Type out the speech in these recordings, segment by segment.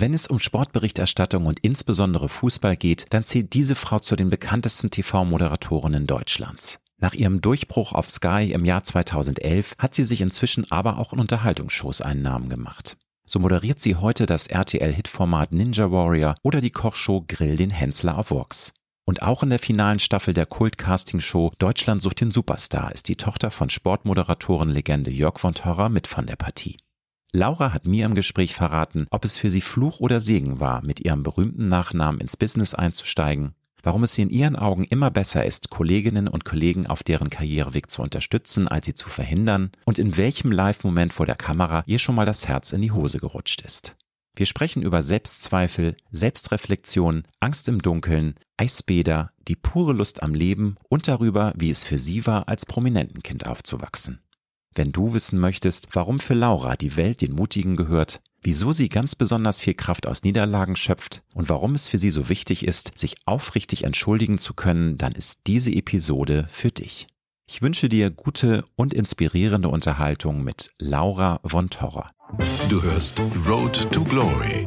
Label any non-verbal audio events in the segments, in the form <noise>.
Wenn es um Sportberichterstattung und insbesondere Fußball geht, dann zählt diese Frau zu den bekanntesten TV-Moderatorinnen Deutschlands. Nach ihrem Durchbruch auf Sky im Jahr 2011 hat sie sich inzwischen aber auch in Unterhaltungsshows einen Namen gemacht. So moderiert sie heute das RTL-Hitformat Ninja Warrior oder die Kochshow Grill den Hensler auf Vox. Und auch in der finalen Staffel der Kult-Casting-Show Deutschland sucht den Superstar ist die Tochter von Sportmoderatorenlegende Jörg von Torra mit von der Partie. Laura hat mir im Gespräch verraten, ob es für sie Fluch oder Segen war, mit ihrem berühmten Nachnamen ins Business einzusteigen, warum es sie in ihren Augen immer besser ist, Kolleginnen und Kollegen auf deren Karriereweg zu unterstützen, als sie zu verhindern und in welchem Live-Moment vor der Kamera ihr schon mal das Herz in die Hose gerutscht ist. Wir sprechen über Selbstzweifel, Selbstreflexion, Angst im Dunkeln, Eisbäder, die pure Lust am Leben und darüber, wie es für sie war, als Prominentenkind aufzuwachsen. Wenn du wissen möchtest, warum für Laura die Welt den Mutigen gehört, wieso sie ganz besonders viel Kraft aus Niederlagen schöpft und warum es für sie so wichtig ist, sich aufrichtig entschuldigen zu können, dann ist diese Episode für dich. Ich wünsche dir gute und inspirierende Unterhaltung mit Laura von Torra. Du hörst Road to Glory.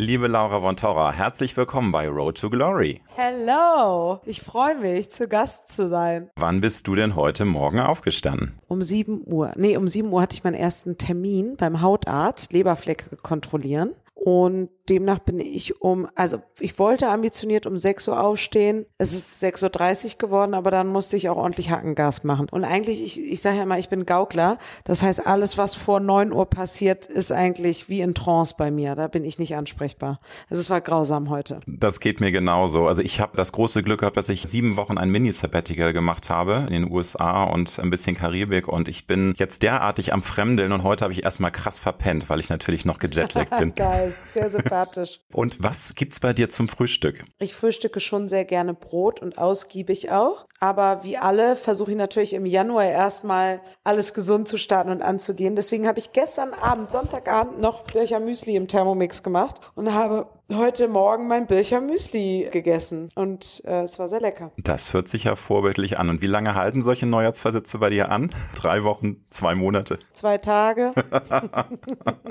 Liebe Laura von Torra, herzlich willkommen bei Road to Glory. Hello, ich freue mich, zu Gast zu sein. Wann bist du denn heute Morgen aufgestanden? Um 7 Uhr. Nee, um 7 Uhr hatte ich meinen ersten Termin beim Hautarzt, Leberflecke kontrollieren. Und demnach bin ich um, also ich wollte ambitioniert um 6 Uhr aufstehen. Es ist 6.30 Uhr geworden, aber dann musste ich auch ordentlich Hackengas machen. Und eigentlich, ich, ich sage ja immer, ich bin Gaukler. Das heißt, alles, was vor 9 Uhr passiert, ist eigentlich wie in Trance bei mir. Da bin ich nicht ansprechbar. Also es war grausam heute. Das geht mir genauso. Also ich habe das große Glück gehabt, dass ich sieben Wochen ein Mini-Sabbatical gemacht habe in den USA und ein bisschen Karibik. Und ich bin jetzt derartig am Fremdeln und heute habe ich erstmal krass verpennt, weil ich natürlich noch gejetlaggt bin. <laughs> Geil, sehr sympathisch. Und was gibt's bei dir zum Frühstück? Ich frühstücke schon sehr gerne Brot und ausgiebig auch. Aber wie alle versuche ich natürlich im Januar erstmal alles gesund zu starten und anzugehen. Deswegen habe ich gestern Abend, Sonntagabend, noch Bircher Müsli im Thermomix gemacht und habe heute Morgen mein Bircher Müsli gegessen und äh, es war sehr lecker. Das hört sich ja vorbildlich an. Und wie lange halten solche Neujahrsversätze bei dir an? Drei Wochen, zwei Monate? Zwei Tage. <laughs>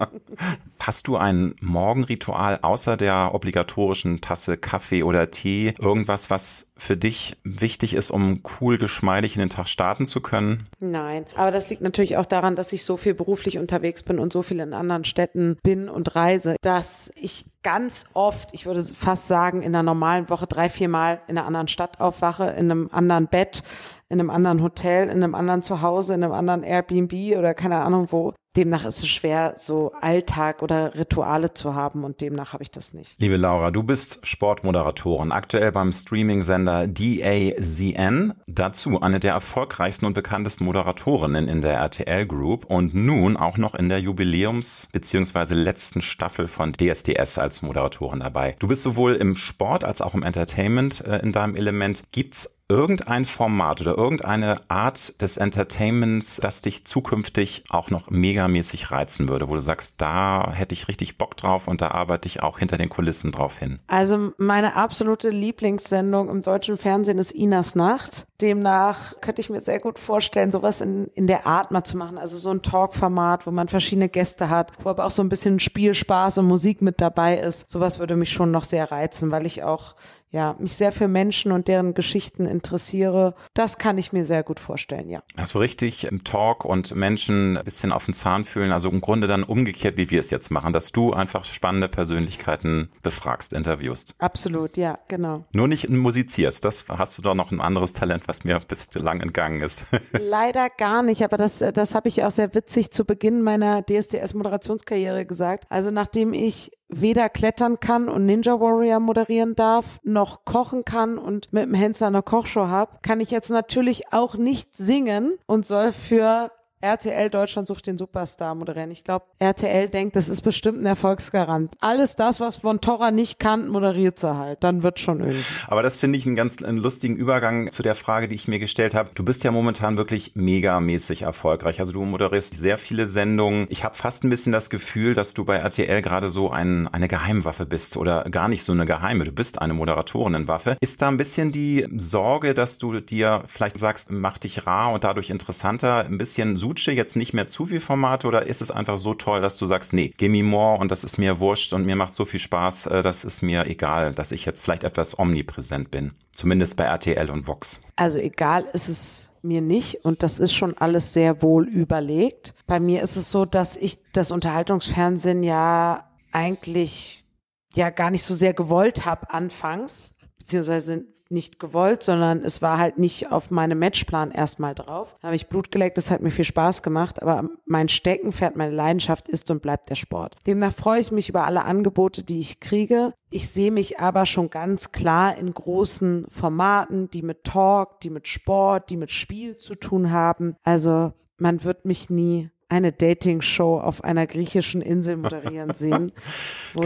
<laughs> Hast du ein Morgenritual außer der obligatorischen Tasse Kaffee oder Tee? Irgendwas, was für dich wichtig ist, um cool geschmeidig in den Tag starten zu können? Nein, aber das liegt natürlich auch daran, dass ich so viel beruflich unterwegs bin und so viel in anderen Städten bin und reise, dass ich ganz oft, ich würde fast sagen, in einer normalen Woche drei, vier Mal in einer anderen Stadt aufwache, in einem anderen Bett, in einem anderen Hotel, in einem anderen Zuhause, in einem anderen Airbnb oder keine Ahnung wo. Demnach ist es schwer, so Alltag oder Rituale zu haben und demnach habe ich das nicht. Liebe Laura, du bist Sportmoderatorin, aktuell beim Streaming-Sender DAZN. Dazu eine der erfolgreichsten und bekanntesten Moderatorinnen in der RTL Group und nun auch noch in der Jubiläums- bzw. letzten Staffel von DSDS als Moderatorin dabei. Du bist sowohl im Sport als auch im Entertainment äh, in deinem Element. Gibt's irgendein Format oder irgendeine Art des Entertainments, das dich zukünftig auch noch megamäßig reizen würde, wo du sagst, da hätte ich richtig Bock drauf und da arbeite ich auch hinter den Kulissen drauf hin? Also meine absolute Lieblingssendung im deutschen Fernsehen ist Inas Nacht. Demnach könnte ich mir sehr gut vorstellen, sowas in, in der Art mal zu machen. Also so ein Talkformat, wo man verschiedene Gäste hat, wo aber auch so ein bisschen Spielspaß und Musik mit dabei ist. Sowas würde mich schon noch sehr reizen, weil ich auch ja, mich sehr für Menschen und deren Geschichten interessiere. Das kann ich mir sehr gut vorstellen, ja. Also richtig im Talk und Menschen ein bisschen auf den Zahn fühlen, also im Grunde dann umgekehrt, wie wir es jetzt machen, dass du einfach spannende Persönlichkeiten befragst, interviewst. Absolut, ja, genau. Nur nicht musizierst, das hast du doch noch ein anderes Talent, was mir bislang entgangen ist. <laughs> Leider gar nicht, aber das, das habe ich auch sehr witzig zu Beginn meiner DSDS-Moderationskarriere gesagt. Also nachdem ich weder klettern kann und Ninja Warrior moderieren darf, noch kochen kann und mit dem Hensler eine Kochshow habe, kann ich jetzt natürlich auch nicht singen und soll für RTL Deutschland sucht den Superstar moderieren. Ich glaube, RTL denkt, das ist bestimmt ein Erfolgsgarant. Alles das, was von Torra nicht kann, moderiert sie halt. Dann wird schon irgendwie. Aber das finde ich einen ganz einen lustigen Übergang zu der Frage, die ich mir gestellt habe. Du bist ja momentan wirklich megamäßig erfolgreich. Also du moderierst sehr viele Sendungen. Ich habe fast ein bisschen das Gefühl, dass du bei RTL gerade so ein, eine Geheimwaffe bist oder gar nicht so eine geheime. Du bist eine Moderatorinnenwaffe. Ist da ein bisschen die Sorge, dass du dir vielleicht sagst, mach dich rar und dadurch interessanter, ein bisschen Suche jetzt nicht mehr zu viel Formate oder ist es einfach so toll, dass du sagst, nee, give me more und das ist mir wurscht und mir macht so viel Spaß, äh, das ist mir egal, dass ich jetzt vielleicht etwas omnipräsent bin. Zumindest bei RTL und Vox. Also egal ist es mir nicht und das ist schon alles sehr wohl überlegt. Bei mir ist es so, dass ich das Unterhaltungsfernsehen ja eigentlich ja gar nicht so sehr gewollt habe anfangs, beziehungsweise nicht gewollt, sondern es war halt nicht auf meinem Matchplan erstmal drauf. Da habe ich Blut geleckt, das hat mir viel Spaß gemacht, aber mein Steckenpferd, meine Leidenschaft ist und bleibt der Sport. Demnach freue ich mich über alle Angebote, die ich kriege. Ich sehe mich aber schon ganz klar in großen Formaten, die mit Talk, die mit Sport, die mit Spiel zu tun haben. Also man wird mich nie eine Dating-Show auf einer griechischen Insel moderieren <laughs> sehen.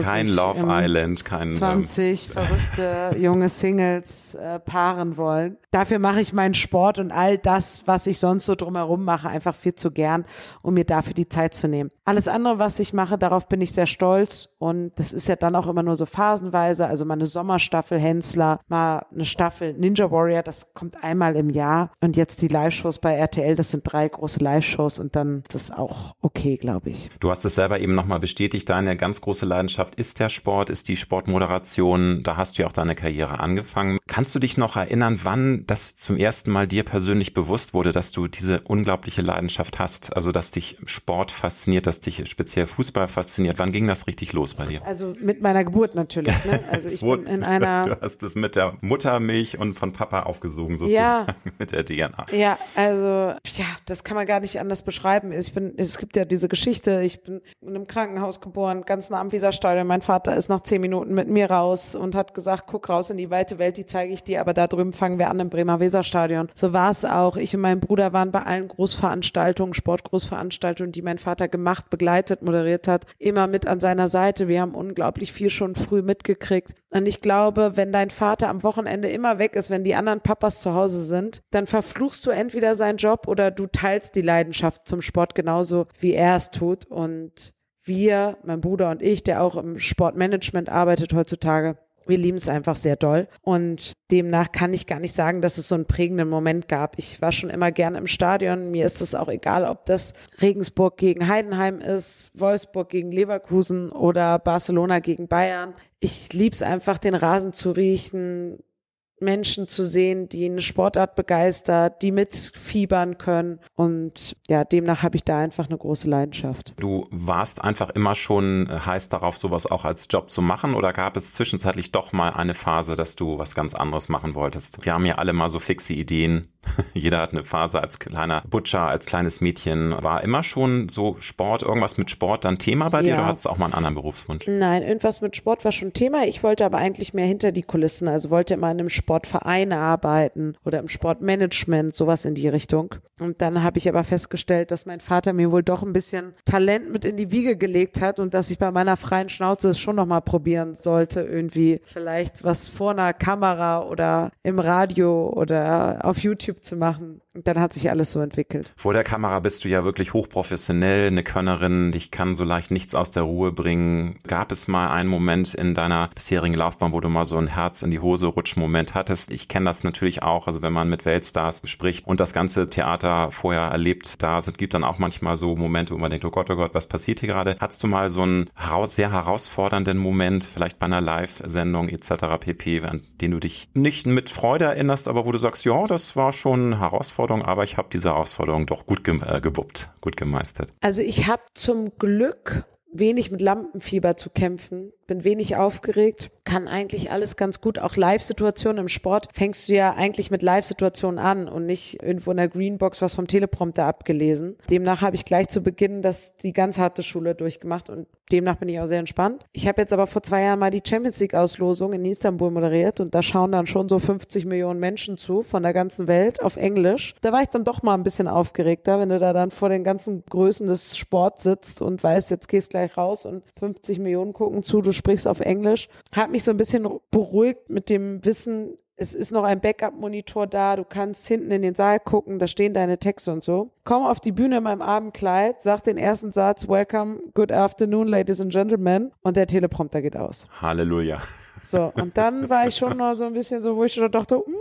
kein sich, Love ähm, Island, kein 20 ähm, verrückte junge Singles äh, paaren wollen. Dafür mache ich meinen Sport und all das, was ich sonst so drumherum mache, einfach viel zu gern, um mir dafür die Zeit zu nehmen. Alles andere, was ich mache, darauf bin ich sehr stolz und das ist ja dann auch immer nur so phasenweise. Also mal eine Sommerstaffel Hensler, mal eine Staffel Ninja Warrior, das kommt einmal im Jahr und jetzt die Live-Shows bei RTL, das sind drei große Live-Shows und dann das auch okay, glaube ich. Du hast es selber eben nochmal bestätigt, deine ganz große Leidenschaft ist der Sport, ist die Sportmoderation. Da hast du ja auch deine Karriere angefangen. Kannst du dich noch erinnern, wann das zum ersten Mal dir persönlich bewusst wurde, dass du diese unglaubliche Leidenschaft hast? Also, dass dich Sport fasziniert, dass dich speziell Fußball fasziniert. Wann ging das richtig los bei dir? Also mit meiner Geburt natürlich. Ne? <laughs> Also ich bin in einer. Du hast es mit der Muttermilch und von Papa aufgesogen sozusagen ja. <laughs> mit der DNA. Ja, also ja, das kann man gar nicht anders beschreiben. Ich bin es gibt ja diese Geschichte, ich bin in einem Krankenhaus geboren, ganz nah am Weserstadion. Mein Vater ist nach zehn Minuten mit mir raus und hat gesagt, guck raus in die weite Welt, die zeige ich dir, aber da drüben fangen wir an im Bremer Weserstadion. So war es auch. Ich und mein Bruder waren bei allen Großveranstaltungen, Sportgroßveranstaltungen, die mein Vater gemacht, begleitet, moderiert hat, immer mit an seiner Seite. Wir haben unglaublich viel schon früh mitgekriegt. Und ich glaube, wenn dein Vater am Wochenende immer weg ist, wenn die anderen Papas zu Hause sind, dann verfluchst du entweder seinen Job oder du teilst die Leidenschaft zum Sport genauso, wie er es tut. Und wir, mein Bruder und ich, der auch im Sportmanagement arbeitet heutzutage, wir lieben es einfach sehr doll. Und demnach kann ich gar nicht sagen, dass es so einen prägenden Moment gab. Ich war schon immer gerne im Stadion. Mir ist es auch egal, ob das Regensburg gegen Heidenheim ist, Wolfsburg gegen Leverkusen oder Barcelona gegen Bayern. Ich liebe es einfach, den Rasen zu riechen, Menschen zu sehen, die eine Sportart begeistert, die mitfiebern können. Und ja, demnach habe ich da einfach eine große Leidenschaft. Du warst einfach immer schon heiß darauf, sowas auch als Job zu machen oder gab es zwischenzeitlich doch mal eine Phase, dass du was ganz anderes machen wolltest? Wir haben ja alle mal so fixe Ideen. <laughs> Jeder hat eine Phase als kleiner Butcher, als kleines Mädchen. War immer schon so Sport, irgendwas mit Sport dann Thema bei dir ja. oder hattest du auch mal einen anderen Berufswunsch? Nein, irgendwas mit Sport war schon Thema. Ich wollte aber eigentlich mehr hinter die Kulissen, also wollte immer in einem Sport Sportvereine arbeiten oder im Sportmanagement, sowas in die Richtung. Und dann habe ich aber festgestellt, dass mein Vater mir wohl doch ein bisschen Talent mit in die Wiege gelegt hat und dass ich bei meiner freien Schnauze es schon nochmal probieren sollte, irgendwie vielleicht was vor einer Kamera oder im Radio oder auf YouTube zu machen. Und dann hat sich alles so entwickelt. Vor der Kamera bist du ja wirklich hochprofessionell, eine Könnerin, dich kann so leicht nichts aus der Ruhe bringen. Gab es mal einen Moment in deiner bisherigen Laufbahn, wo du mal so ein Herz in die Hose rutsch Moment hattest? Ich kenne das natürlich auch, also wenn man mit Weltstars spricht und das ganze Theater vorher erlebt, da sind, gibt dann auch manchmal so Momente, wo man denkt, oh Gott, oh Gott, was passiert hier gerade? Hattest du mal so einen sehr herausfordernden Moment, vielleicht bei einer Live-Sendung etc. pp, an den du dich nicht mit Freude erinnerst, aber wo du sagst, ja, das war schon herausfordernd Herausforderung, aber ich habe diese Herausforderung doch gut ge äh, gewuppt, gut gemeistert. Also ich habe zum Glück wenig mit Lampenfieber zu kämpfen bin wenig aufgeregt, kann eigentlich alles ganz gut. Auch Live-Situationen im Sport fängst du ja eigentlich mit Live-Situationen an und nicht irgendwo in der Greenbox was vom Teleprompter abgelesen. Demnach habe ich gleich zu Beginn das, die ganz harte Schule durchgemacht und demnach bin ich auch sehr entspannt. Ich habe jetzt aber vor zwei Jahren mal die Champions League-Auslosung in Istanbul moderiert und da schauen dann schon so 50 Millionen Menschen zu von der ganzen Welt auf Englisch. Da war ich dann doch mal ein bisschen aufgeregter, wenn du da dann vor den ganzen Größen des Sports sitzt und weißt, jetzt gehst gleich raus und 50 Millionen gucken zu, du sprichst auf Englisch. Hat mich so ein bisschen beruhigt mit dem Wissen, es ist noch ein Backup-Monitor da, du kannst hinten in den Saal gucken, da stehen deine Texte und so. Komm auf die Bühne in meinem Abendkleid, sag den ersten Satz, Welcome, good afternoon, ladies and gentlemen, und der Teleprompter geht aus. Halleluja. So, und dann <laughs> war ich schon noch so ein bisschen so, wo ich schon dachte, hm,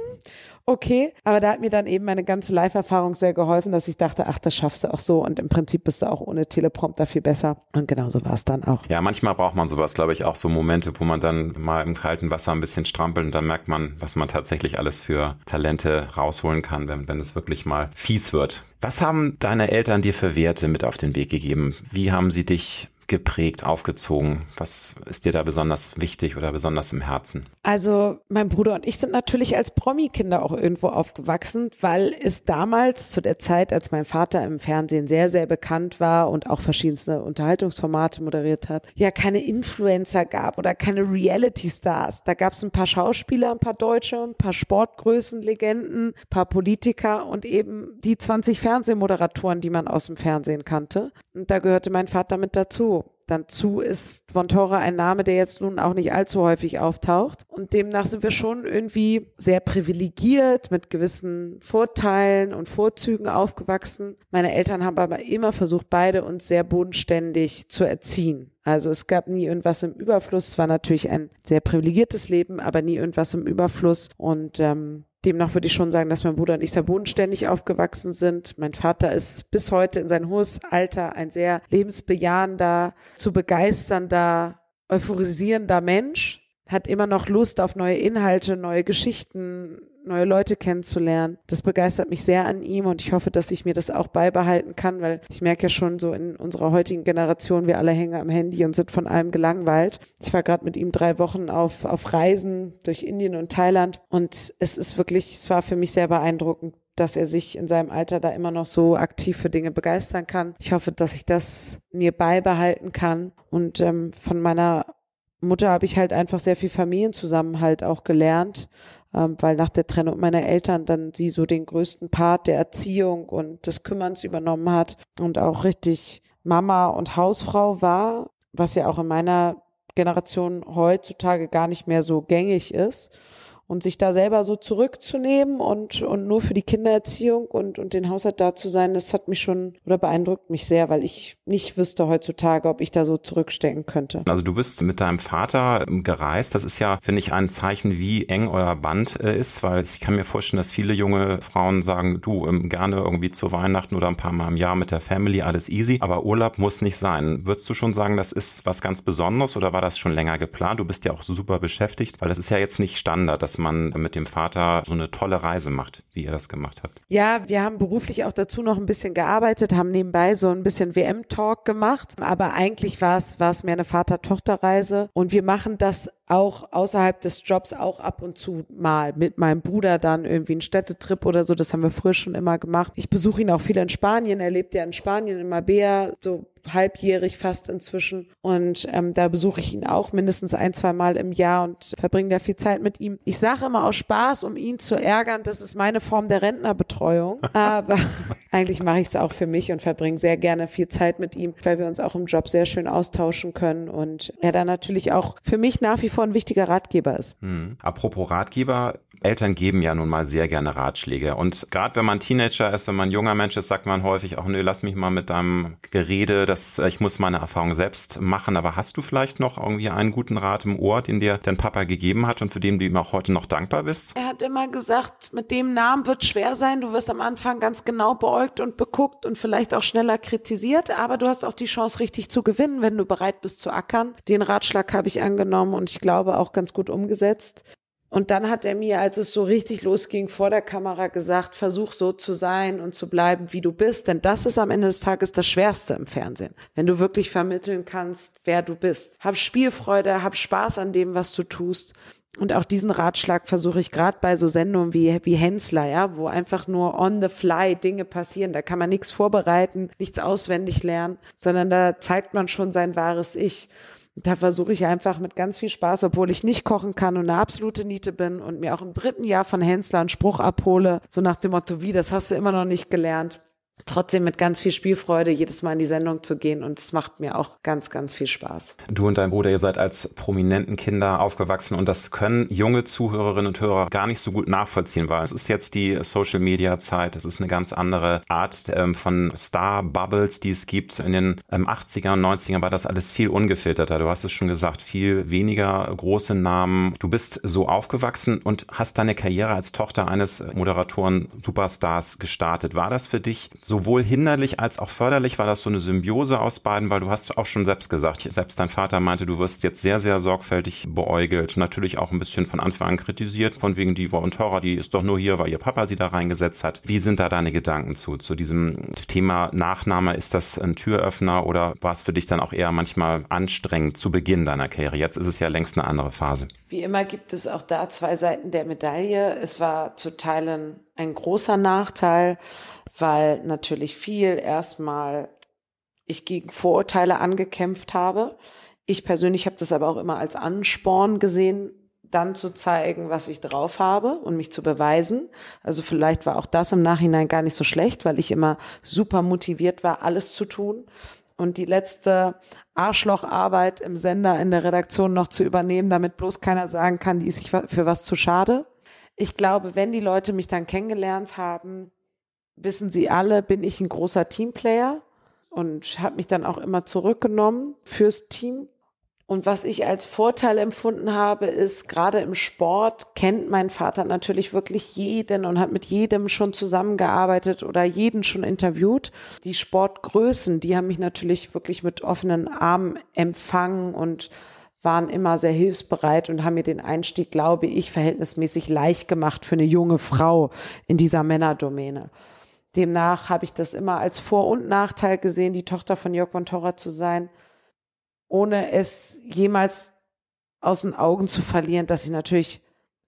okay. Aber da hat mir dann eben meine ganze Live-Erfahrung sehr geholfen, dass ich dachte, ach, das schaffst du auch so. Und im Prinzip bist du auch ohne Teleprompter viel besser. Und genau so war es dann auch. Ja, manchmal braucht man sowas, glaube ich, auch so Momente, wo man dann mal im kalten Wasser ein bisschen strampelt und dann merkt man, was man tatsächlich alles für Talente rausholen kann, wenn, wenn es wirklich mal fies wird. Was haben deine Eltern dir für Werte mit auf den Weg gegeben? Wie haben sie dich geprägt, aufgezogen? Was ist dir da besonders wichtig oder besonders im Herzen? Also mein Bruder und ich sind natürlich als Promi-Kinder auch irgendwo aufgewachsen, weil es damals zu der Zeit, als mein Vater im Fernsehen sehr, sehr bekannt war und auch verschiedenste Unterhaltungsformate moderiert hat, ja keine Influencer gab oder keine Reality-Stars. Da gab es ein paar Schauspieler, ein paar Deutsche, ein paar Sportgrößen, Legenden, ein paar Politiker und eben die 20 Fernsehmoderatoren, die man aus dem Fernsehen kannte. Und da gehörte mein Vater mit dazu. Dann zu ist Vontora ein Name, der jetzt nun auch nicht allzu häufig auftaucht. Und demnach sind wir schon irgendwie sehr privilegiert mit gewissen Vorteilen und Vorzügen aufgewachsen. Meine Eltern haben aber immer versucht, beide uns sehr bodenständig zu erziehen. Also es gab nie irgendwas im Überfluss. Es war natürlich ein sehr privilegiertes Leben, aber nie irgendwas im Überfluss. Und ähm, Demnach würde ich schon sagen, dass mein Bruder und ich sehr bodenständig aufgewachsen sind. Mein Vater ist bis heute in sein hohes Alter ein sehr lebensbejahender, zu begeisternder, euphorisierender Mensch, hat immer noch Lust auf neue Inhalte, neue Geschichten, neue Leute kennenzulernen. Das begeistert mich sehr an ihm und ich hoffe, dass ich mir das auch beibehalten kann, weil ich merke ja schon so in unserer heutigen Generation, wir alle hängen am Handy und sind von allem gelangweilt. Ich war gerade mit ihm drei Wochen auf, auf Reisen durch Indien und Thailand und es ist wirklich, es war für mich sehr beeindruckend, dass er sich in seinem Alter da immer noch so aktiv für Dinge begeistern kann. Ich hoffe, dass ich das mir beibehalten kann und ähm, von meiner Mutter habe ich halt einfach sehr viel Familienzusammenhalt auch gelernt ähm, weil nach der Trennung meiner Eltern dann sie so den größten Part der Erziehung und des Kümmerns übernommen hat und auch richtig Mama und Hausfrau war, was ja auch in meiner Generation heutzutage gar nicht mehr so gängig ist und sich da selber so zurückzunehmen und, und nur für die Kindererziehung und, und den Haushalt da zu sein, das hat mich schon oder beeindruckt mich sehr, weil ich nicht wüsste heutzutage, ob ich da so zurückstecken könnte. Also du bist mit deinem Vater gereist. Das ist ja, finde ich, ein Zeichen, wie eng euer Band äh, ist, weil ich kann mir vorstellen, dass viele junge Frauen sagen, du, ähm, gerne irgendwie zu Weihnachten oder ein paar Mal im Jahr mit der Family, alles easy, aber Urlaub muss nicht sein. Würdest du schon sagen, das ist was ganz Besonderes oder war das schon länger geplant? Du bist ja auch super beschäftigt, weil das ist ja jetzt nicht Standard, dass man mit dem Vater so eine tolle Reise macht, wie ihr das gemacht habt. Ja, wir haben beruflich auch dazu noch ein bisschen gearbeitet, haben nebenbei so ein bisschen WM-Talk gemacht, aber eigentlich war es, war es mehr eine Vater-Tochter-Reise und wir machen das auch außerhalb des Jobs auch ab und zu mal mit meinem Bruder dann irgendwie einen Städtetrip oder so. Das haben wir früher schon immer gemacht. Ich besuche ihn auch viel in Spanien. Er lebt ja in Spanien, in Mabea, so halbjährig fast inzwischen. Und ähm, da besuche ich ihn auch mindestens ein, zwei Mal im Jahr und verbringe da viel Zeit mit ihm. Ich sage immer aus Spaß, um ihn zu ärgern, das ist meine Form der Rentnerbetreuung. <laughs> Aber <laughs> eigentlich mache ich es auch für mich und verbringe sehr gerne viel Zeit mit ihm, weil wir uns auch im Job sehr schön austauschen können und er dann natürlich auch für mich nach wie vor ein wichtiger Ratgeber ist. Hm. Apropos Ratgeber, Eltern geben ja nun mal sehr gerne Ratschläge. Und gerade wenn man Teenager ist, wenn man junger Mensch ist, sagt man häufig auch, nö, lass mich mal mit deinem Gerede, das, ich muss meine Erfahrung selbst machen. Aber hast du vielleicht noch irgendwie einen guten Rat im Ohr, den dir dein Papa gegeben hat und für den du ihm auch heute noch dankbar bist? Er hat immer gesagt, mit dem Namen wird schwer sein. Du wirst am Anfang ganz genau beäugt und beguckt und vielleicht auch schneller kritisiert. Aber du hast auch die Chance, richtig zu gewinnen, wenn du bereit bist zu ackern. Den Ratschlag habe ich angenommen und ich glaube auch ganz gut umgesetzt. Und dann hat er mir, als es so richtig losging, vor der Kamera gesagt, versuch so zu sein und zu bleiben, wie du bist. Denn das ist am Ende des Tages das Schwerste im Fernsehen. Wenn du wirklich vermitteln kannst, wer du bist. Hab Spielfreude, hab Spaß an dem, was du tust. Und auch diesen Ratschlag versuche ich gerade bei so Sendungen wie, wie Hensler, ja, wo einfach nur on the fly Dinge passieren. Da kann man nichts vorbereiten, nichts auswendig lernen, sondern da zeigt man schon sein wahres Ich. Da versuche ich einfach mit ganz viel Spaß, obwohl ich nicht kochen kann und eine absolute Niete bin und mir auch im dritten Jahr von Hensler einen Spruch abhole, so nach dem Motto, wie, das hast du immer noch nicht gelernt trotzdem mit ganz viel Spielfreude jedes Mal in die Sendung zu gehen und es macht mir auch ganz, ganz viel Spaß. Du und dein Bruder, ihr seid als prominenten Kinder aufgewachsen und das können junge Zuhörerinnen und Hörer gar nicht so gut nachvollziehen, weil es ist jetzt die Social Media Zeit, es ist eine ganz andere Art ähm, von Star Bubbles, die es gibt. In den ähm, 80er und 90er war das alles viel ungefilterter. Du hast es schon gesagt, viel weniger große Namen. Du bist so aufgewachsen und hast deine Karriere als Tochter eines Moderatoren Superstars gestartet. War das für dich sowohl hinderlich als auch förderlich war das so eine Symbiose aus beiden, weil du hast auch schon selbst gesagt, selbst dein Vater meinte, du wirst jetzt sehr, sehr sorgfältig beäugelt, natürlich auch ein bisschen von Anfang an kritisiert, von wegen die und Tora, die ist doch nur hier, weil ihr Papa sie da reingesetzt hat. Wie sind da deine Gedanken zu, zu diesem Thema Nachname? Ist das ein Türöffner oder war es für dich dann auch eher manchmal anstrengend zu Beginn deiner Karriere? Jetzt ist es ja längst eine andere Phase. Wie immer gibt es auch da zwei Seiten der Medaille. Es war zu Teilen ein großer Nachteil weil natürlich viel erstmal ich gegen Vorurteile angekämpft habe. Ich persönlich habe das aber auch immer als Ansporn gesehen, dann zu zeigen, was ich drauf habe und mich zu beweisen. Also vielleicht war auch das im Nachhinein gar nicht so schlecht, weil ich immer super motiviert war, alles zu tun. Und die letzte Arschlocharbeit im Sender in der Redaktion noch zu übernehmen, damit bloß keiner sagen kann, die ist sich für was zu schade. Ich glaube, wenn die Leute mich dann kennengelernt haben, wissen Sie alle, bin ich ein großer Teamplayer und habe mich dann auch immer zurückgenommen fürs Team. Und was ich als Vorteil empfunden habe, ist, gerade im Sport kennt mein Vater natürlich wirklich jeden und hat mit jedem schon zusammengearbeitet oder jeden schon interviewt. Die Sportgrößen, die haben mich natürlich wirklich mit offenen Armen empfangen und waren immer sehr hilfsbereit und haben mir den Einstieg, glaube ich, verhältnismäßig leicht gemacht für eine junge Frau in dieser Männerdomäne. Demnach habe ich das immer als Vor- und Nachteil gesehen, die Tochter von Jörg von Torra zu sein, ohne es jemals aus den Augen zu verlieren, dass ich natürlich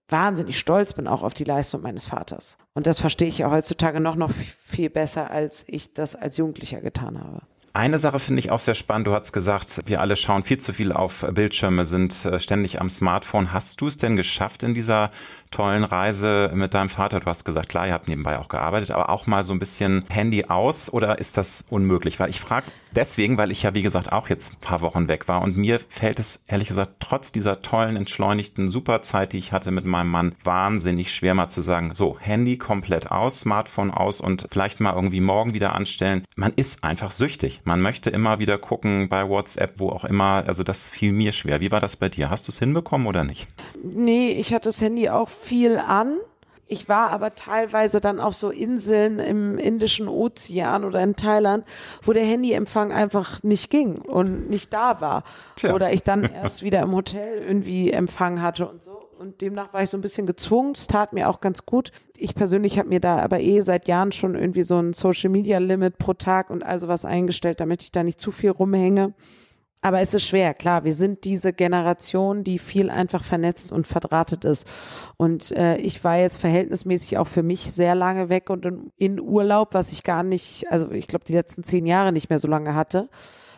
wahnsinnig stolz bin auch auf die Leistung meines Vaters. Und das verstehe ich ja heutzutage noch, noch viel besser, als ich das als Jugendlicher getan habe. Eine Sache finde ich auch sehr spannend. Du hast gesagt, wir alle schauen viel zu viel auf Bildschirme, sind äh, ständig am Smartphone. Hast du es denn geschafft in dieser tollen Reise mit deinem Vater? Du hast gesagt, klar, ihr habt nebenbei auch gearbeitet, aber auch mal so ein bisschen Handy aus oder ist das unmöglich? Weil ich frage deswegen, weil ich ja, wie gesagt, auch jetzt ein paar Wochen weg war und mir fällt es ehrlich gesagt trotz dieser tollen, entschleunigten Superzeit, die ich hatte mit meinem Mann, wahnsinnig schwer mal zu sagen, so, Handy komplett aus, Smartphone aus und vielleicht mal irgendwie morgen wieder anstellen. Man ist einfach süchtig. Man möchte immer wieder gucken bei WhatsApp, wo auch immer. Also das fiel mir schwer. Wie war das bei dir? Hast du es hinbekommen oder nicht? Nee, ich hatte das Handy auch viel an. Ich war aber teilweise dann auf so Inseln im Indischen Ozean oder in Thailand, wo der Handyempfang einfach nicht ging und nicht da war. Tja. Oder ich dann erst wieder im Hotel irgendwie Empfang hatte und so und demnach war ich so ein bisschen gezwungen. Es tat mir auch ganz gut. Ich persönlich habe mir da aber eh seit Jahren schon irgendwie so ein Social Media Limit pro Tag und also was eingestellt, damit ich da nicht zu viel rumhänge. Aber es ist schwer, klar. Wir sind diese Generation, die viel einfach vernetzt und verdrahtet ist. Und äh, ich war jetzt verhältnismäßig auch für mich sehr lange weg und in Urlaub, was ich gar nicht, also ich glaube, die letzten zehn Jahre nicht mehr so lange hatte.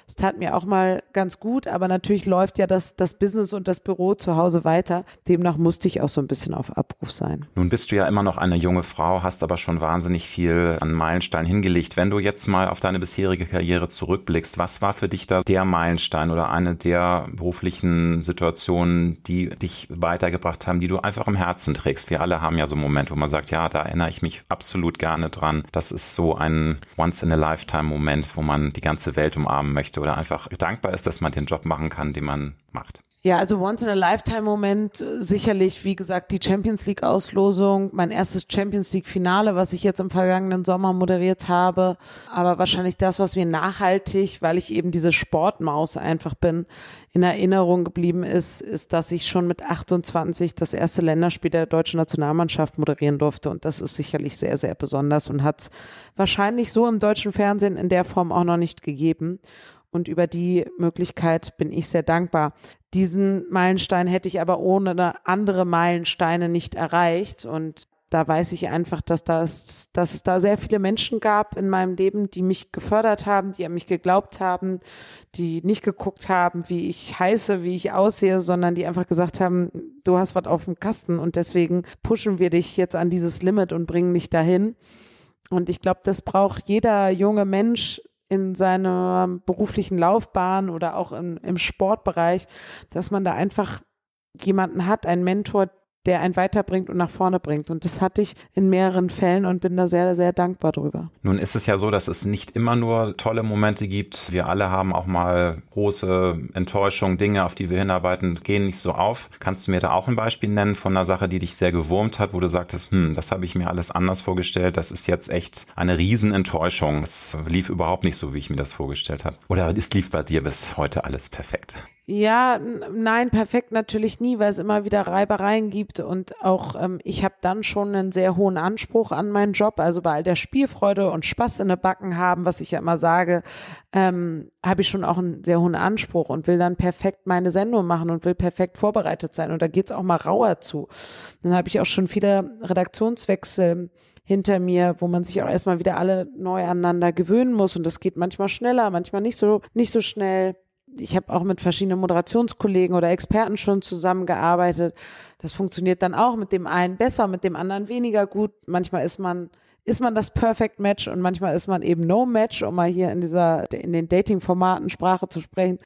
Es tat mir auch mal ganz gut, aber natürlich läuft ja das, das Business und das Büro zu Hause weiter. Demnach musste ich auch so ein bisschen auf Abruf sein. Nun bist du ja immer noch eine junge Frau, hast aber schon wahnsinnig viel an Meilenstein hingelegt. Wenn du jetzt mal auf deine bisherige Karriere zurückblickst, was war für dich da der Meilenstein oder eine der beruflichen Situationen, die dich weitergebracht haben, die du einfach im Herzen trägst? Wir alle haben ja so einen Moment, wo man sagt, ja, da erinnere ich mich absolut gerne dran. Das ist so ein Once-in-a-Lifetime-Moment, wo man die ganze Welt umarmen möchte möchte oder einfach dankbar ist, dass man den Job machen kann, den man macht. Ja, also Once in a Lifetime Moment äh, sicherlich, wie gesagt, die Champions League Auslosung, mein erstes Champions League Finale, was ich jetzt im vergangenen Sommer moderiert habe, aber wahrscheinlich das, was mir nachhaltig, weil ich eben diese Sportmaus einfach bin, in Erinnerung geblieben ist, ist, dass ich schon mit 28 das erste Länderspiel der deutschen Nationalmannschaft moderieren durfte und das ist sicherlich sehr, sehr besonders und hat es wahrscheinlich so im deutschen Fernsehen in der Form auch noch nicht gegeben. Und über die Möglichkeit bin ich sehr dankbar. Diesen Meilenstein hätte ich aber ohne andere Meilensteine nicht erreicht. Und da weiß ich einfach, dass, das, dass es da sehr viele Menschen gab in meinem Leben, die mich gefördert haben, die an mich geglaubt haben, die nicht geguckt haben, wie ich heiße, wie ich aussehe, sondern die einfach gesagt haben, du hast was auf dem Kasten und deswegen pushen wir dich jetzt an dieses Limit und bringen dich dahin. Und ich glaube, das braucht jeder junge Mensch in seiner beruflichen Laufbahn oder auch im, im Sportbereich, dass man da einfach jemanden hat, einen Mentor, der einen weiterbringt und nach vorne bringt. Und das hatte ich in mehreren Fällen und bin da sehr, sehr dankbar drüber. Nun ist es ja so, dass es nicht immer nur tolle Momente gibt. Wir alle haben auch mal große Enttäuschungen, Dinge, auf die wir hinarbeiten, gehen nicht so auf. Kannst du mir da auch ein Beispiel nennen von einer Sache, die dich sehr gewurmt hat, wo du sagtest, hm, das habe ich mir alles anders vorgestellt. Das ist jetzt echt eine Riesenenttäuschung. Es lief überhaupt nicht so, wie ich mir das vorgestellt habe. Oder es lief bei dir bis heute alles perfekt? Ja, nein, perfekt natürlich nie, weil es immer wieder Reibereien gibt und auch ähm, ich habe dann schon einen sehr hohen Anspruch an meinen Job, also bei all der Spielfreude und Spaß in den Backen haben, was ich ja immer sage, ähm, habe ich schon auch einen sehr hohen Anspruch und will dann perfekt meine Sendung machen und will perfekt vorbereitet sein. Und da geht's auch mal rauer zu. Dann habe ich auch schon viele Redaktionswechsel hinter mir, wo man sich auch erstmal wieder alle neu aneinander gewöhnen muss. Und das geht manchmal schneller, manchmal nicht so nicht so schnell ich habe auch mit verschiedenen Moderationskollegen oder Experten schon zusammengearbeitet. Das funktioniert dann auch mit dem einen besser, mit dem anderen weniger gut. Manchmal ist man ist man das Perfect Match und manchmal ist man eben No Match, um mal hier in dieser in den Dating-Formaten Sprache zu sprechen.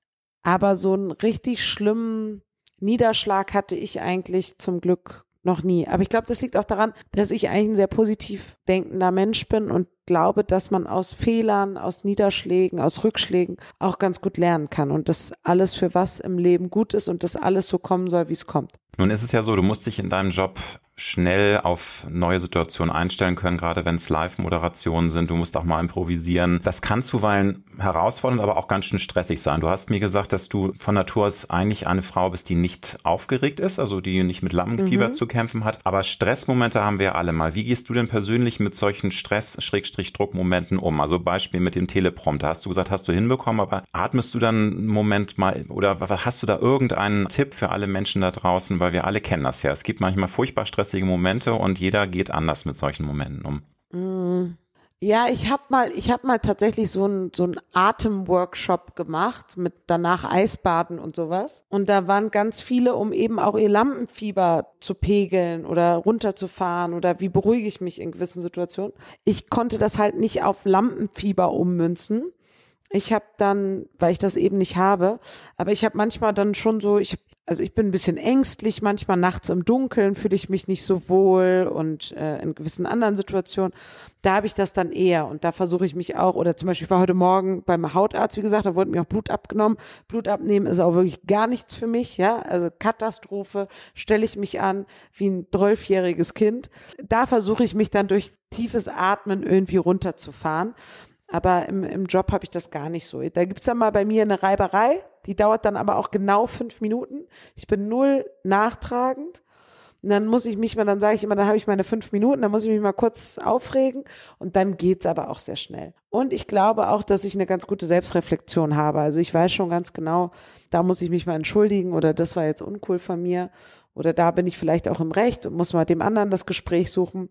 Aber so einen richtig schlimmen Niederschlag hatte ich eigentlich zum Glück noch nie. Aber ich glaube, das liegt auch daran, dass ich eigentlich ein sehr positiv denkender Mensch bin und glaube, dass man aus Fehlern, aus Niederschlägen, aus Rückschlägen auch ganz gut lernen kann und das alles für was im Leben gut ist und das alles so kommen soll, wie es kommt. Nun ist es ja so, du musst dich in deinem Job schnell auf neue Situationen einstellen können, gerade wenn es Live-Moderationen sind. Du musst auch mal improvisieren. Das kann zuweilen herausfordernd, aber auch ganz schön stressig sein. Du hast mir gesagt, dass du von Natur aus eigentlich eine Frau bist, die nicht aufgeregt ist, also die nicht mit Lampenfieber mhm. zu kämpfen hat. Aber Stressmomente haben wir alle mal. Wie gehst du denn persönlich mit solchen Stress-Druckmomenten um? Also Beispiel mit dem Teleprompter. Hast du gesagt, hast du hinbekommen, aber atmest du dann einen Moment mal oder hast du da irgendeinen Tipp für alle Menschen da draußen? Weil wir alle kennen das ja. Es gibt manchmal furchtbar Stress stressige Momente und jeder geht anders mit solchen Momenten um. Mm. Ja, ich habe mal, ich habe mal tatsächlich so einen so einen Atemworkshop gemacht mit danach Eisbaden und sowas. Und da waren ganz viele, um eben auch ihr Lampenfieber zu pegeln oder runterzufahren oder wie beruhige ich mich in gewissen Situationen. Ich konnte das halt nicht auf Lampenfieber ummünzen. Ich habe dann, weil ich das eben nicht habe, aber ich habe manchmal dann schon so, ich also ich bin ein bisschen ängstlich, manchmal nachts im Dunkeln fühle ich mich nicht so wohl und äh, in gewissen anderen Situationen, da habe ich das dann eher und da versuche ich mich auch, oder zum Beispiel ich war heute Morgen beim Hautarzt, wie gesagt, da wurde mir auch Blut abgenommen. Blut abnehmen ist auch wirklich gar nichts für mich, ja, also Katastrophe, stelle ich mich an wie ein zwölfjähriges Kind. Da versuche ich mich dann durch tiefes Atmen irgendwie runterzufahren. Aber im, im Job habe ich das gar nicht so. Da gibt's dann mal bei mir eine Reiberei, die dauert dann aber auch genau fünf Minuten. Ich bin null nachtragend. Und dann muss ich mich mal, dann sage ich immer, dann habe ich meine fünf Minuten, dann muss ich mich mal kurz aufregen und dann geht's aber auch sehr schnell. Und ich glaube auch, dass ich eine ganz gute Selbstreflexion habe. Also ich weiß schon ganz genau, da muss ich mich mal entschuldigen oder das war jetzt uncool von mir oder da bin ich vielleicht auch im Recht und muss mal dem anderen das Gespräch suchen.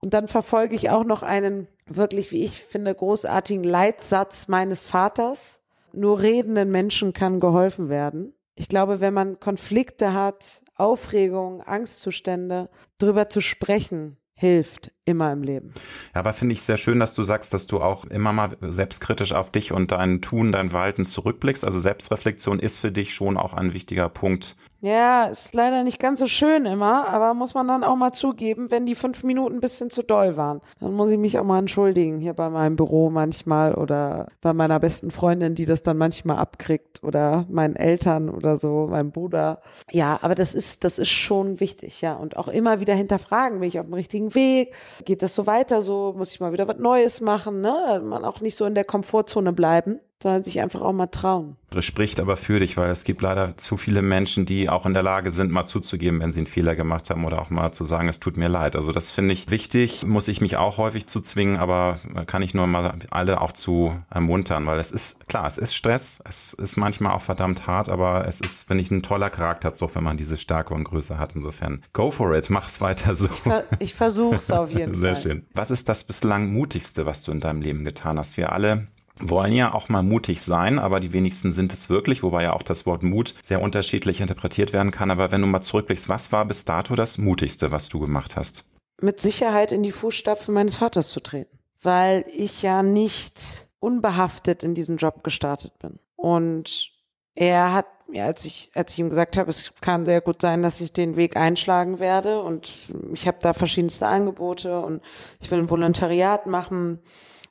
Und dann verfolge ich auch noch einen wirklich, wie ich finde, großartigen Leitsatz meines Vaters. Nur redenden Menschen kann geholfen werden. Ich glaube, wenn man Konflikte hat, Aufregung, Angstzustände, drüber zu sprechen, hilft immer im Leben. Ja, aber finde ich sehr schön, dass du sagst, dass du auch immer mal selbstkritisch auf dich und dein Tun, dein Verhalten zurückblickst. Also Selbstreflexion ist für dich schon auch ein wichtiger Punkt Ja, ist leider nicht ganz so schön immer, aber muss man dann auch mal zugeben, wenn die fünf Minuten ein bisschen zu doll waren. Dann muss ich mich auch mal entschuldigen, hier bei meinem Büro manchmal oder bei meiner besten Freundin, die das dann manchmal abkriegt oder meinen Eltern oder so, meinem Bruder. Ja, aber das ist, das ist schon wichtig, ja. Und auch immer wieder hinterfragen, bin ich auf dem richtigen Weg? Geht das so weiter so? Muss ich mal wieder was Neues machen, ne? Man auch nicht so in der Komfortzone bleiben sondern sich einfach auch mal trauen. Das spricht aber für dich, weil es gibt leider zu viele Menschen, die auch in der Lage sind, mal zuzugeben, wenn sie einen Fehler gemacht haben oder auch mal zu sagen, es tut mir leid. Also das finde ich wichtig, muss ich mich auch häufig zu zwingen, aber kann ich nur mal alle auch zu ermuntern, weil es ist, klar, es ist Stress, es ist manchmal auch verdammt hart, aber es ist, finde ich, ein toller Charakterzug, wenn man diese Stärke und Größe hat. Insofern, go for it, mach's weiter so. Ich, ver ich versuch's auf jeden <laughs> Sehr Fall. Sehr schön. Was ist das bislang mutigste, was du in deinem Leben getan hast? Wir alle wollen ja auch mal mutig sein, aber die wenigsten sind es wirklich, wobei ja auch das Wort Mut sehr unterschiedlich interpretiert werden kann. Aber wenn du mal zurückblickst, was war bis dato das Mutigste, was du gemacht hast? Mit Sicherheit in die Fußstapfen meines Vaters zu treten, weil ich ja nicht unbehaftet in diesen Job gestartet bin. Und er hat mir, als ich, als ich ihm gesagt habe, es kann sehr gut sein, dass ich den Weg einschlagen werde und ich habe da verschiedenste Angebote und ich will ein Volontariat machen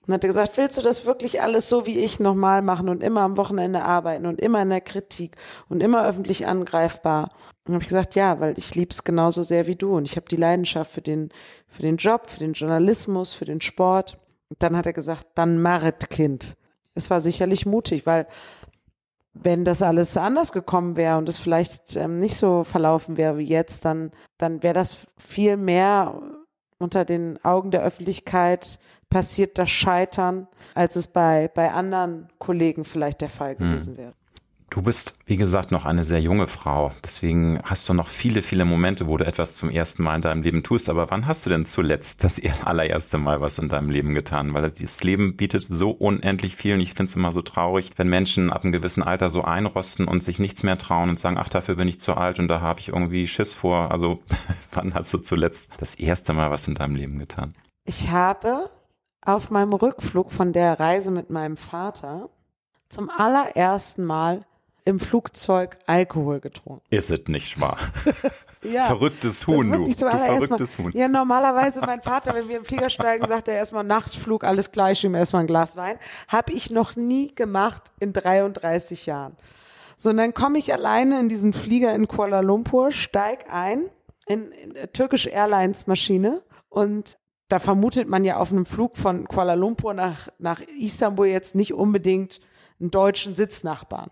und hat er gesagt, willst du das wirklich alles so wie ich nochmal machen und immer am Wochenende arbeiten und immer in der Kritik und immer öffentlich angreifbar? Und habe ich gesagt, ja, weil ich lieb's genauso sehr wie du und ich habe die Leidenschaft für den, für den Job, für den Journalismus, für den Sport. Und dann hat er gesagt, dann Marit Kind. Es war sicherlich mutig, weil wenn das alles anders gekommen wäre und es vielleicht ähm, nicht so verlaufen wäre wie jetzt, dann, dann wäre das viel mehr unter den Augen der Öffentlichkeit passiert das Scheitern, als es bei, bei anderen Kollegen vielleicht der Fall hm. gewesen wäre. Du bist, wie gesagt, noch eine sehr junge Frau. Deswegen hast du noch viele, viele Momente, wo du etwas zum ersten Mal in deinem Leben tust. Aber wann hast du denn zuletzt das allererste Mal was in deinem Leben getan? Weil das Leben bietet so unendlich viel. Und ich finde es immer so traurig, wenn Menschen ab einem gewissen Alter so einrosten und sich nichts mehr trauen und sagen, ach, dafür bin ich zu alt und da habe ich irgendwie Schiss vor. Also <laughs> wann hast du zuletzt das erste Mal was in deinem Leben getan? Ich habe auf meinem Rückflug von der Reise mit meinem Vater zum allerersten Mal im Flugzeug Alkohol getrunken. Ist es nicht wahr? <laughs> ja. Verrücktes Huhn, du. du verrücktes Huhn. Ja, normalerweise mein Vater, wenn wir im Flieger steigen, sagt er erstmal Nachtflug, alles gleich, ihm erstmal ein Glas Wein. Habe ich noch nie gemacht in 33 Jahren. So, und dann komme ich alleine in diesen Flieger in Kuala Lumpur, steig ein in, in Turkish Airlines Maschine und da vermutet man ja auf einem Flug von Kuala Lumpur nach, nach Istanbul jetzt nicht unbedingt einen deutschen Sitznachbarn.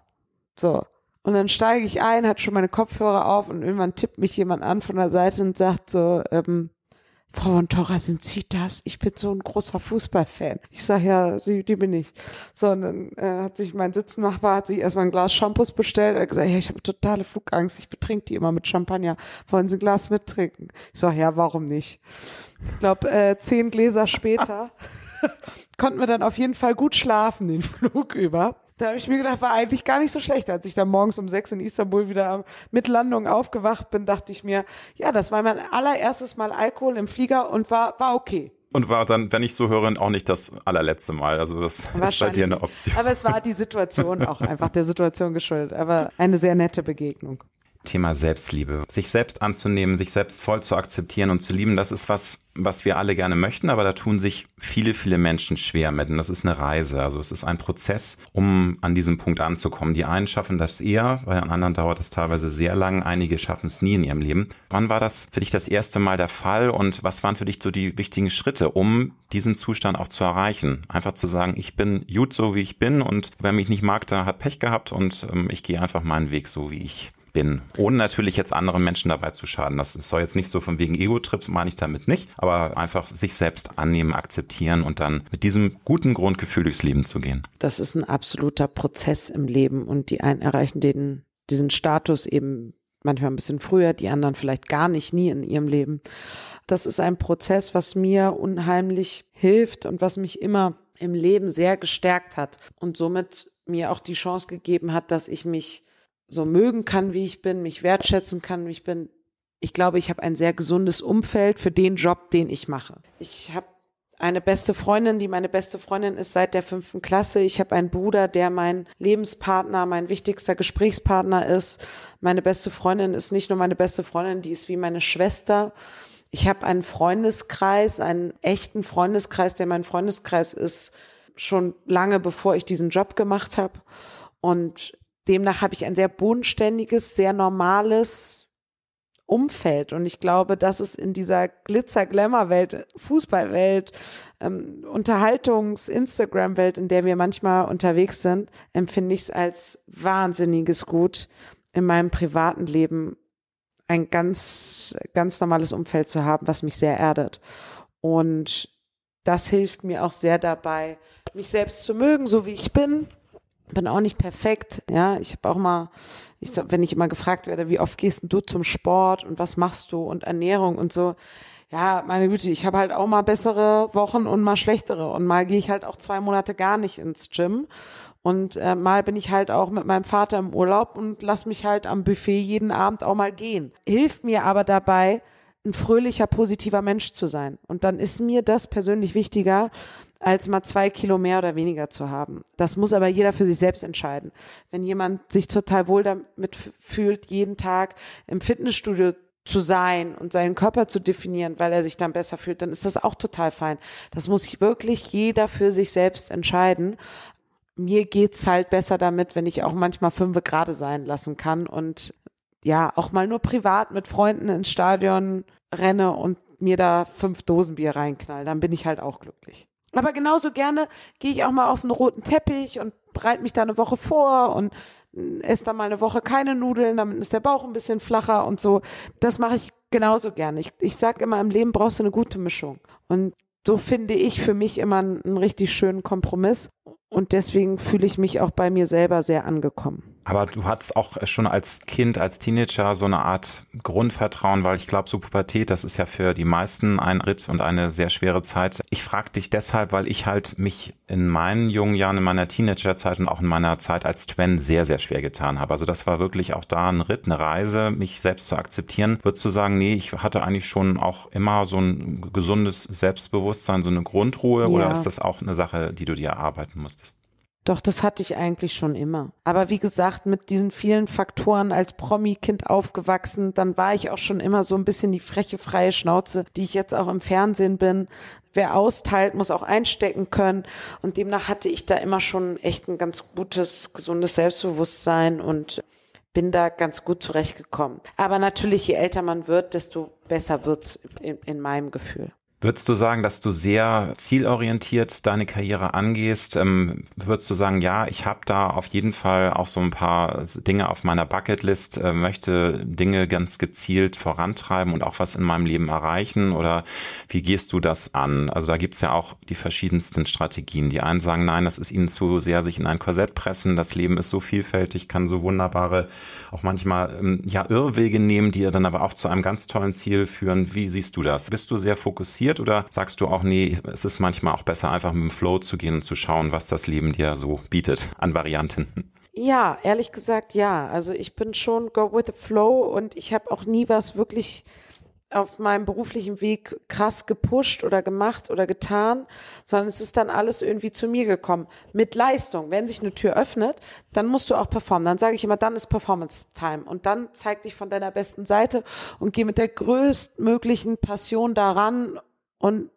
So. Und dann steige ich ein, hat schon meine Kopfhörer auf und irgendwann tippt mich jemand an von der Seite und sagt so, ähm, Frau von Torra, sind Sie das? Ich bin so ein großer Fußballfan. Ich sage, ja, die, die bin ich. So, und dann äh, hat sich mein Sitznachbar, hat sich erstmal ein Glas Shampoos bestellt. Er hat gesagt, ja, ich habe totale Flugangst. Ich betrink die immer mit Champagner. Wollen Sie ein Glas mittrinken? Ich sage, ja, warum nicht? Ich glaube, äh, zehn Gläser später <laughs> konnten wir dann auf jeden Fall gut schlafen den Flug über. Da habe ich mir gedacht, war eigentlich gar nicht so schlecht. Als ich dann morgens um sechs in Istanbul wieder mit Landung aufgewacht bin, dachte ich mir, ja, das war mein allererstes Mal Alkohol im Flieger und war, war okay. Und war dann, wenn ich so höre, auch nicht das allerletzte Mal. Also das ist bei dir eine Option. Aber es war die Situation auch einfach der Situation geschuldet. Aber eine sehr nette Begegnung. Thema Selbstliebe. Sich selbst anzunehmen, sich selbst voll zu akzeptieren und zu lieben, das ist was, was wir alle gerne möchten, aber da tun sich viele, viele Menschen schwer mit. Und das ist eine Reise. Also es ist ein Prozess, um an diesem Punkt anzukommen. Die einen schaffen das eher, bei den anderen dauert es teilweise sehr lang. Einige schaffen es nie in ihrem Leben. Wann war das für dich das erste Mal der Fall und was waren für dich so die wichtigen Schritte, um diesen Zustand auch zu erreichen? Einfach zu sagen, ich bin gut so, wie ich bin und wer mich nicht mag, der hat Pech gehabt und ähm, ich gehe einfach meinen Weg so, wie ich bin, ohne natürlich jetzt anderen Menschen dabei zu schaden. Das soll jetzt nicht so von wegen Ego-Trip, meine ich damit nicht, aber einfach sich selbst annehmen, akzeptieren und dann mit diesem guten Grundgefühl durchs Leben zu gehen. Das ist ein absoluter Prozess im Leben und die einen erreichen den, diesen Status eben manchmal ein bisschen früher, die anderen vielleicht gar nicht, nie in ihrem Leben. Das ist ein Prozess, was mir unheimlich hilft und was mich immer im Leben sehr gestärkt hat und somit mir auch die Chance gegeben hat, dass ich mich so mögen kann, wie ich bin, mich wertschätzen kann, wie ich bin. Ich glaube, ich habe ein sehr gesundes Umfeld für den Job, den ich mache. Ich habe eine beste Freundin, die meine beste Freundin ist seit der fünften Klasse. Ich habe einen Bruder, der mein Lebenspartner, mein wichtigster Gesprächspartner ist. Meine beste Freundin ist nicht nur meine beste Freundin, die ist wie meine Schwester. Ich habe einen Freundeskreis, einen echten Freundeskreis, der mein Freundeskreis ist, schon lange bevor ich diesen Job gemacht habe. Und demnach habe ich ein sehr bodenständiges, sehr normales, Umfeld. Und ich glaube, dass es in dieser Glitzer-Glamour-Welt, Fußballwelt, ähm, Unterhaltungs-Instagram-Welt, in der wir manchmal unterwegs sind, empfinde ich es als wahnsinniges Gut, in meinem privaten Leben ein ganz, ganz normales Umfeld zu haben, was mich sehr erdet. Und das hilft mir auch sehr dabei, mich selbst zu mögen, so wie ich bin. Bin auch nicht perfekt, ja. Ich habe auch mal ich sag, wenn ich immer gefragt werde, wie oft gehst du zum Sport und was machst du und Ernährung und so, ja, meine Güte, ich habe halt auch mal bessere Wochen und mal schlechtere und mal gehe ich halt auch zwei Monate gar nicht ins Gym und äh, mal bin ich halt auch mit meinem Vater im Urlaub und lass mich halt am Buffet jeden Abend auch mal gehen. Hilft mir aber dabei, ein fröhlicher, positiver Mensch zu sein. Und dann ist mir das persönlich wichtiger, als mal zwei Kilo mehr oder weniger zu haben. Das muss aber jeder für sich selbst entscheiden. Wenn jemand sich total wohl damit fühlt, jeden Tag im Fitnessstudio zu sein und seinen Körper zu definieren, weil er sich dann besser fühlt, dann ist das auch total fein. Das muss wirklich jeder für sich selbst entscheiden. Mir geht's halt besser damit, wenn ich auch manchmal fünf gerade sein lassen kann und ja, auch mal nur privat mit Freunden ins Stadion renne und mir da fünf Dosen Bier reinknall, dann bin ich halt auch glücklich. Aber genauso gerne gehe ich auch mal auf einen roten Teppich und bereite mich da eine Woche vor und esse da mal eine Woche keine Nudeln, damit ist der Bauch ein bisschen flacher und so. Das mache ich genauso gerne. Ich, ich sage immer, im Leben brauchst du eine gute Mischung. Und so finde ich für mich immer einen, einen richtig schönen Kompromiss. Und deswegen fühle ich mich auch bei mir selber sehr angekommen. Aber du hattest auch schon als Kind, als Teenager so eine Art Grundvertrauen, weil ich glaube, so Pubertät, das ist ja für die meisten ein Ritt und eine sehr schwere Zeit. Ich frage dich deshalb, weil ich halt mich in meinen jungen Jahren, in meiner Teenagerzeit und auch in meiner Zeit als Twen sehr, sehr schwer getan habe. Also das war wirklich auch da ein Ritt, eine Reise, mich selbst zu akzeptieren. Würdest du sagen, nee, ich hatte eigentlich schon auch immer so ein gesundes Selbstbewusstsein, so eine Grundruhe ja. oder ist das auch eine Sache, die du dir erarbeiten musstest? Doch, das hatte ich eigentlich schon immer. Aber wie gesagt, mit diesen vielen Faktoren als Promi-Kind aufgewachsen, dann war ich auch schon immer so ein bisschen die freche, freie Schnauze, die ich jetzt auch im Fernsehen bin. Wer austeilt, muss auch einstecken können. Und demnach hatte ich da immer schon echt ein ganz gutes, gesundes Selbstbewusstsein und bin da ganz gut zurechtgekommen. Aber natürlich, je älter man wird, desto besser wird's in, in meinem Gefühl. Würdest du sagen, dass du sehr zielorientiert deine Karriere angehst? Ähm, würdest du sagen, ja, ich habe da auf jeden Fall auch so ein paar Dinge auf meiner Bucketlist, äh, möchte Dinge ganz gezielt vorantreiben und auch was in meinem Leben erreichen? Oder wie gehst du das an? Also da gibt's ja auch die verschiedensten Strategien. Die einen sagen, nein, das ist ihnen zu sehr sich in ein Korsett pressen. Das Leben ist so vielfältig, kann so wunderbare, auch manchmal ähm, ja Irrwege nehmen, die ja dann aber auch zu einem ganz tollen Ziel führen. Wie siehst du das? Bist du sehr fokussiert? Motiviert oder sagst du auch, nee, es ist manchmal auch besser, einfach mit dem Flow zu gehen und zu schauen, was das Leben dir so bietet an Varianten? Ja, ehrlich gesagt, ja. Also ich bin schon go with the flow und ich habe auch nie was wirklich auf meinem beruflichen Weg krass gepusht oder gemacht oder getan, sondern es ist dann alles irgendwie zu mir gekommen. Mit Leistung. Wenn sich eine Tür öffnet, dann musst du auch performen. Dann sage ich immer, dann ist Performance Time. Und dann zeig dich von deiner besten Seite und geh mit der größtmöglichen Passion daran und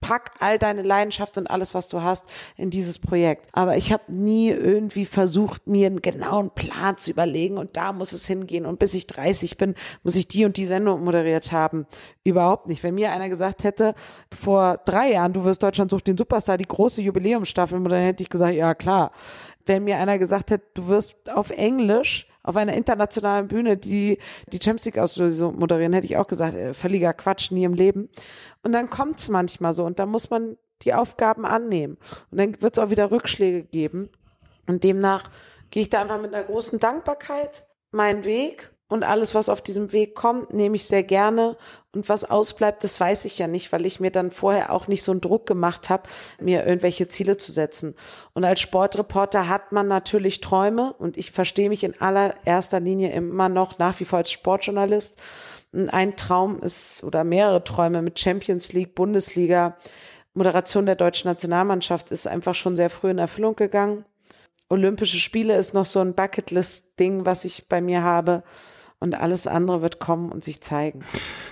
pack all deine Leidenschaft und alles, was du hast, in dieses Projekt. Aber ich habe nie irgendwie versucht, mir einen genauen Plan zu überlegen und da muss es hingehen und bis ich 30 bin, muss ich die und die Sendung moderiert haben. Überhaupt nicht. Wenn mir einer gesagt hätte, vor drei Jahren, du wirst Deutschland sucht den Superstar, die große Jubiläumsstaffel, dann hätte ich gesagt, ja klar. Wenn mir einer gesagt hätte, du wirst auf Englisch auf einer internationalen Bühne die die Champions League Auslosung moderieren, hätte ich auch gesagt, äh, völliger Quatsch, nie im Leben. Und dann kommt's manchmal so und da muss man die Aufgaben annehmen. Und dann wird's auch wieder Rückschläge geben. Und demnach gehe ich da einfach mit einer großen Dankbarkeit meinen Weg und alles, was auf diesem Weg kommt, nehme ich sehr gerne. Und was ausbleibt, das weiß ich ja nicht, weil ich mir dann vorher auch nicht so einen Druck gemacht habe, mir irgendwelche Ziele zu setzen. Und als Sportreporter hat man natürlich Träume und ich verstehe mich in allererster Linie immer noch nach wie vor als Sportjournalist. Ein Traum ist oder mehrere Träume mit Champions League, Bundesliga, Moderation der deutschen Nationalmannschaft ist einfach schon sehr früh in Erfüllung gegangen. Olympische Spiele ist noch so ein Bucketlist-Ding, was ich bei mir habe und alles andere wird kommen und sich zeigen.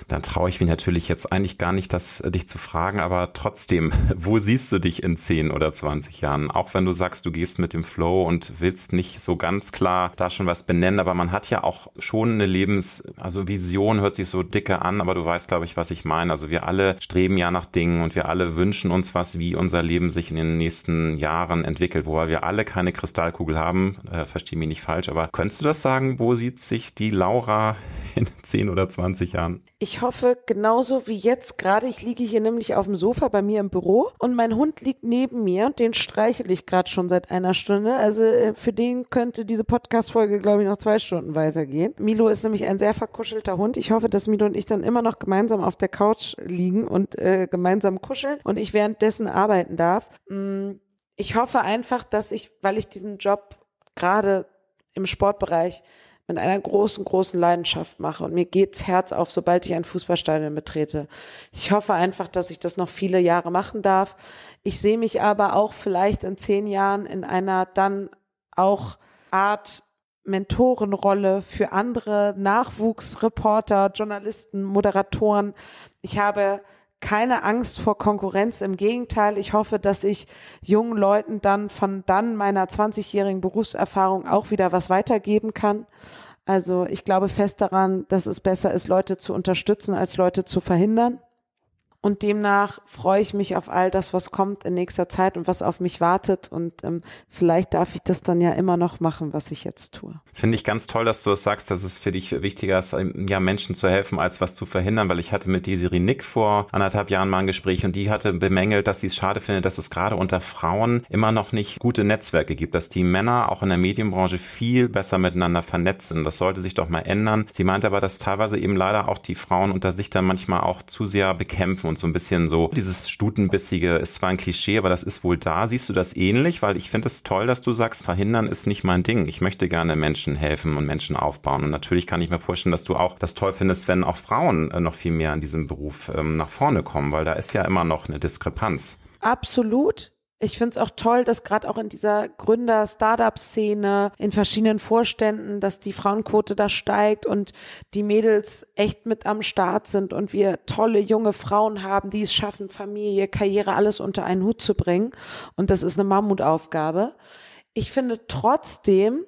Dann traue ich mich natürlich jetzt eigentlich gar nicht, das äh, dich zu fragen, aber trotzdem, <laughs> wo siehst du dich in 10 oder 20 Jahren? Auch wenn du sagst, du gehst mit dem Flow und willst nicht so ganz klar da schon was benennen, aber man hat ja auch schon eine Lebens, also Vision hört sich so dicke an, aber du weißt, glaube ich, was ich meine. Also wir alle streben ja nach Dingen und wir alle wünschen uns was, wie unser Leben sich in den nächsten Jahren entwickelt, wobei wir alle keine Kristallkugel haben, äh, verstehe mich nicht falsch, aber könntest du das sagen, wo sieht sich die Lau Laura <laughs> in 10 oder 20 Jahren? Ich hoffe, genauso wie jetzt gerade, ich liege hier nämlich auf dem Sofa bei mir im Büro und mein Hund liegt neben mir und den streichel ich gerade schon seit einer Stunde. Also äh, für den könnte diese Podcast-Folge, glaube ich, noch zwei Stunden weitergehen. Milo ist nämlich ein sehr verkuschelter Hund. Ich hoffe, dass Milo und ich dann immer noch gemeinsam auf der Couch liegen und äh, gemeinsam kuscheln und ich währenddessen arbeiten darf. Mm, ich hoffe einfach, dass ich, weil ich diesen Job gerade im Sportbereich mit einer großen, großen Leidenschaft mache. Und mir geht's Herz auf, sobald ich ein Fußballstadion betrete. Ich hoffe einfach, dass ich das noch viele Jahre machen darf. Ich sehe mich aber auch vielleicht in zehn Jahren in einer dann auch Art Mentorenrolle für andere Nachwuchsreporter, Journalisten, Moderatoren. Ich habe keine Angst vor Konkurrenz. Im Gegenteil, ich hoffe, dass ich jungen Leuten dann von dann meiner 20-jährigen Berufserfahrung auch wieder was weitergeben kann. Also ich glaube fest daran, dass es besser ist, Leute zu unterstützen, als Leute zu verhindern. Und demnach freue ich mich auf all das, was kommt in nächster Zeit und was auf mich wartet. Und ähm, vielleicht darf ich das dann ja immer noch machen, was ich jetzt tue. Finde ich ganz toll, dass du es das sagst, dass es für dich wichtiger ist, ähm, ja, Menschen zu helfen, als was zu verhindern, weil ich hatte mit Desiree Nick vor anderthalb Jahren mal ein Gespräch und die hatte bemängelt, dass sie es schade findet, dass es gerade unter Frauen immer noch nicht gute Netzwerke gibt, dass die Männer auch in der Medienbranche viel besser miteinander vernetzt sind. Das sollte sich doch mal ändern. Sie meinte aber, dass teilweise eben leider auch die Frauen unter sich dann manchmal auch zu sehr bekämpfen und so ein bisschen so, dieses Stutenbissige ist zwar ein Klischee, aber das ist wohl da. Siehst du das ähnlich? Weil ich finde es toll, dass du sagst, verhindern ist nicht mein Ding. Ich möchte gerne Menschen helfen und Menschen aufbauen. Und natürlich kann ich mir vorstellen, dass du auch das toll findest, wenn auch Frauen äh, noch viel mehr in diesem Beruf ähm, nach vorne kommen, weil da ist ja immer noch eine Diskrepanz. Absolut. Ich finde es auch toll, dass gerade auch in dieser Gründer-Startup-Szene, in verschiedenen Vorständen, dass die Frauenquote da steigt und die Mädels echt mit am Start sind und wir tolle junge Frauen haben, die es schaffen, Familie, Karriere, alles unter einen Hut zu bringen. Und das ist eine Mammutaufgabe. Ich finde trotzdem,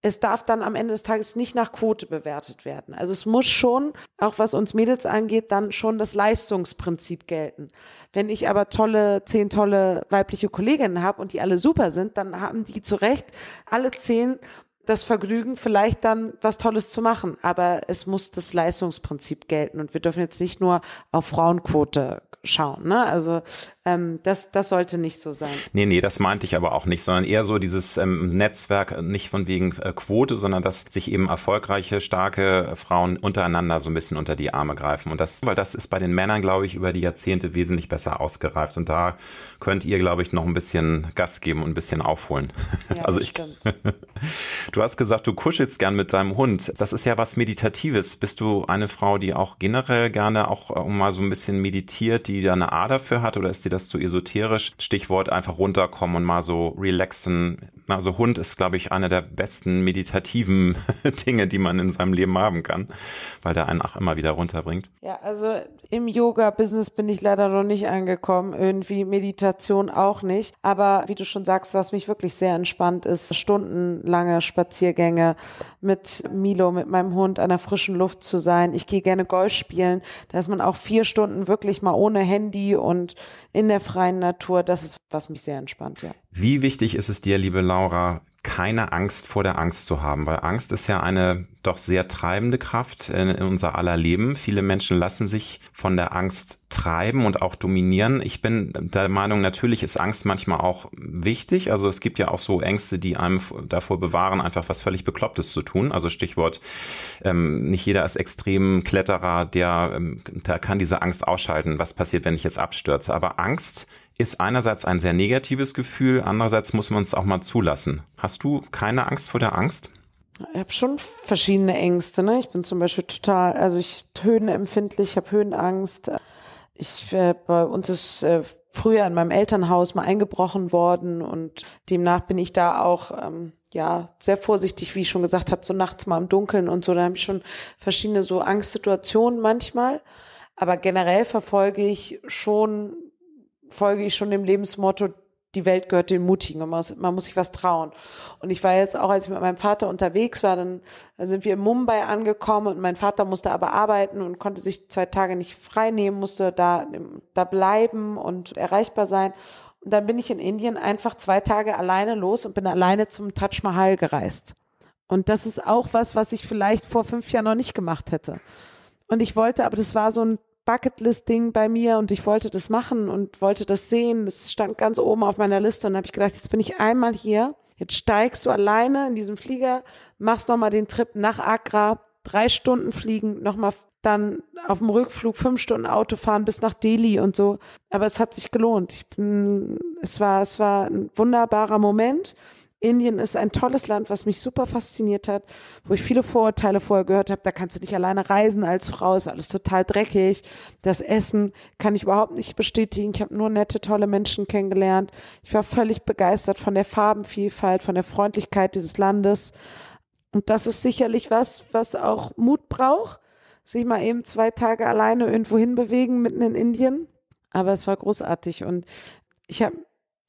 es darf dann am Ende des Tages nicht nach Quote bewertet werden. Also es muss schon, auch was uns Mädels angeht, dann schon das Leistungsprinzip gelten. Wenn ich aber tolle, zehn tolle weibliche Kolleginnen habe und die alle super sind, dann haben die zu Recht alle zehn das Vergnügen, vielleicht dann was Tolles zu machen. Aber es muss das Leistungsprinzip gelten und wir dürfen jetzt nicht nur auf Frauenquote schauen. Ne? Also ähm, das, das sollte nicht so sein. Nee, nee, das meinte ich aber auch nicht, sondern eher so dieses ähm, Netzwerk, nicht von wegen äh, Quote, sondern dass sich eben erfolgreiche, starke Frauen untereinander so ein bisschen unter die Arme greifen. Und das, weil das ist bei den Männern, glaube ich, über die Jahrzehnte wesentlich besser ausgereift. Und da könnt ihr, glaube ich, noch ein bisschen Gas geben und ein bisschen aufholen. Ja, <laughs> also ich. <laughs> du hast gesagt, du kuschelst gern mit deinem Hund. Das ist ja was Meditatives. Bist du eine Frau, die auch generell gerne auch äh, mal so ein bisschen meditiert, die da eine Ader dafür hat, oder ist dir das das zu esoterisch. Stichwort einfach runterkommen und mal so relaxen. Also Hund ist, glaube ich, eine der besten meditativen <laughs> Dinge, die man in seinem Leben haben kann, weil der einen auch immer wieder runterbringt. Ja, also im Yoga-Business bin ich leider noch nicht angekommen. Irgendwie Meditation auch nicht. Aber wie du schon sagst, was mich wirklich sehr entspannt ist, stundenlange Spaziergänge mit Milo, mit meinem Hund an der frischen Luft zu sein. Ich gehe gerne Golf spielen. Da ist man auch vier Stunden wirklich mal ohne Handy und in der freien Natur. Das ist, was mich sehr entspannt, ja. Wie wichtig ist es dir, liebe Laura, keine Angst vor der Angst zu haben, weil Angst ist ja eine doch sehr treibende Kraft in, in, unser aller Leben. Viele Menschen lassen sich von der Angst treiben und auch dominieren. Ich bin der Meinung, natürlich ist Angst manchmal auch wichtig. Also es gibt ja auch so Ängste, die einem davor bewahren, einfach was völlig Beklopptes zu tun. Also Stichwort, ähm, nicht jeder ist extrem Kletterer, der, ähm, der kann diese Angst ausschalten. Was passiert, wenn ich jetzt abstürze? Aber Angst ist einerseits ein sehr negatives Gefühl, andererseits muss man es auch mal zulassen. Hast du keine Angst vor der Angst? Ich habe schon verschiedene Ängste. Ne? Ich bin zum Beispiel total, also ich höhenempfindlich, ich habe Höhenangst. Ich, äh, bei uns ist äh, früher in meinem Elternhaus mal eingebrochen worden und demnach bin ich da auch ähm, ja sehr vorsichtig, wie ich schon gesagt habe, so nachts mal im Dunkeln und so. Da habe ich schon verschiedene so Angstsituationen manchmal. Aber generell verfolge ich schon, folge ich schon dem Lebensmotto, die Welt gehört den Mutigen und man muss, man muss sich was trauen. Und ich war jetzt auch, als ich mit meinem Vater unterwegs war, dann, dann sind wir in Mumbai angekommen und mein Vater musste aber arbeiten und konnte sich zwei Tage nicht frei nehmen, musste da, da bleiben und erreichbar sein. Und dann bin ich in Indien einfach zwei Tage alleine los und bin alleine zum Taj Mahal gereist. Und das ist auch was, was ich vielleicht vor fünf Jahren noch nicht gemacht hätte. Und ich wollte, aber das war so ein Bucketlist-Ding bei mir und ich wollte das machen und wollte das sehen. Das stand ganz oben auf meiner Liste und habe ich gedacht, jetzt bin ich einmal hier. Jetzt steigst du alleine in diesem Flieger, machst nochmal den Trip nach Agra, drei Stunden fliegen, nochmal dann auf dem Rückflug fünf Stunden Auto fahren bis nach Delhi und so. Aber es hat sich gelohnt. Bin, es war, es war ein wunderbarer Moment. Indien ist ein tolles Land, was mich super fasziniert hat, wo ich viele Vorurteile vorher gehört habe. Da kannst du nicht alleine reisen als Frau, ist alles total dreckig. Das Essen kann ich überhaupt nicht bestätigen. Ich habe nur nette, tolle Menschen kennengelernt. Ich war völlig begeistert von der Farbenvielfalt, von der Freundlichkeit dieses Landes. Und das ist sicherlich was, was auch Mut braucht, sich mal eben zwei Tage alleine irgendwo hinbewegen, mitten in Indien. Aber es war großartig und ich habe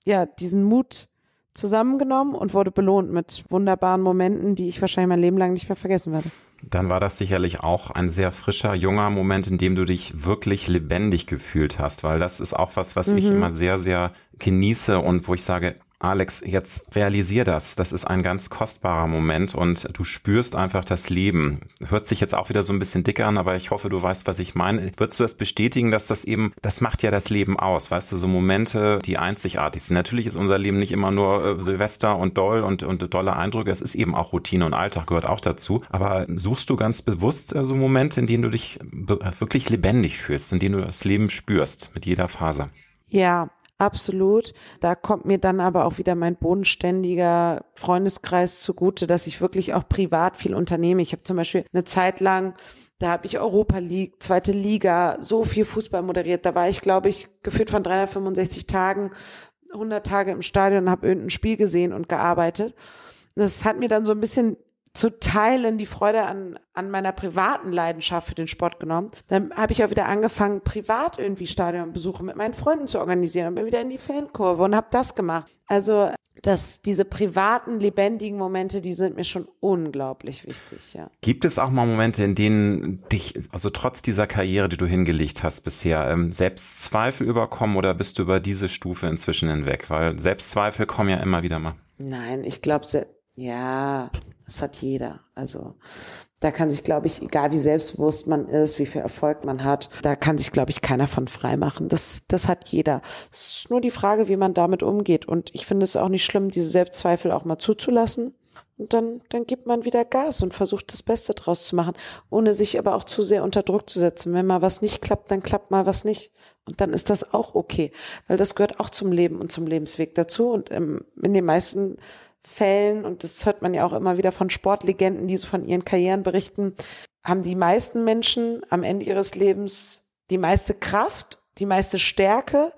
ja diesen Mut zusammengenommen und wurde belohnt mit wunderbaren Momenten, die ich wahrscheinlich mein Leben lang nicht mehr vergessen werde. Dann war das sicherlich auch ein sehr frischer, junger Moment, in dem du dich wirklich lebendig gefühlt hast, weil das ist auch was, was mhm. ich immer sehr, sehr genieße und wo ich sage, Alex, jetzt realisier das. Das ist ein ganz kostbarer Moment und du spürst einfach das Leben. Hört sich jetzt auch wieder so ein bisschen dicker an, aber ich hoffe, du weißt, was ich meine. Würdest du das bestätigen, dass das eben, das macht ja das Leben aus, weißt du, so Momente, die einzigartig sind. Natürlich ist unser Leben nicht immer nur äh, Silvester und doll und, und dolle Eindrücke. Es ist eben auch Routine und Alltag gehört auch dazu. Aber suchst du ganz bewusst äh, so Momente, in denen du dich wirklich lebendig fühlst, in denen du das Leben spürst mit jeder Faser? Ja, Absolut. Da kommt mir dann aber auch wieder mein bodenständiger Freundeskreis zugute, dass ich wirklich auch privat viel unternehme. Ich habe zum Beispiel eine Zeit lang, da habe ich Europa League, zweite Liga, so viel Fußball moderiert. Da war ich, glaube ich, geführt von 365 Tagen, 100 Tage im Stadion habe irgendein Spiel gesehen und gearbeitet. Das hat mir dann so ein bisschen zu teilen, die Freude an, an meiner privaten Leidenschaft für den Sport genommen. Dann habe ich auch wieder angefangen, privat irgendwie Stadionbesuche mit meinen Freunden zu organisieren und bin wieder in die Fankurve und habe das gemacht. Also dass diese privaten, lebendigen Momente, die sind mir schon unglaublich wichtig, ja. Gibt es auch mal Momente, in denen dich, also trotz dieser Karriere, die du hingelegt hast bisher, ähm, Selbstzweifel überkommen oder bist du über diese Stufe inzwischen hinweg? Weil Selbstzweifel kommen ja immer wieder mal. Nein, ich glaube, ja, das hat jeder. Also da kann sich, glaube ich, egal wie selbstbewusst man ist, wie viel Erfolg man hat, da kann sich, glaube ich, keiner von frei machen. Das, das hat jeder. Es ist nur die Frage, wie man damit umgeht. Und ich finde es auch nicht schlimm, diese Selbstzweifel auch mal zuzulassen. Und dann, dann gibt man wieder Gas und versucht das Beste draus zu machen, ohne sich aber auch zu sehr unter Druck zu setzen. Wenn mal was nicht klappt, dann klappt mal was nicht. Und dann ist das auch okay, weil das gehört auch zum Leben und zum Lebensweg dazu. Und ähm, in den meisten Fällen, und das hört man ja auch immer wieder von Sportlegenden, die so von ihren Karrieren berichten, haben die meisten Menschen am Ende ihres Lebens die meiste Kraft, die meiste Stärke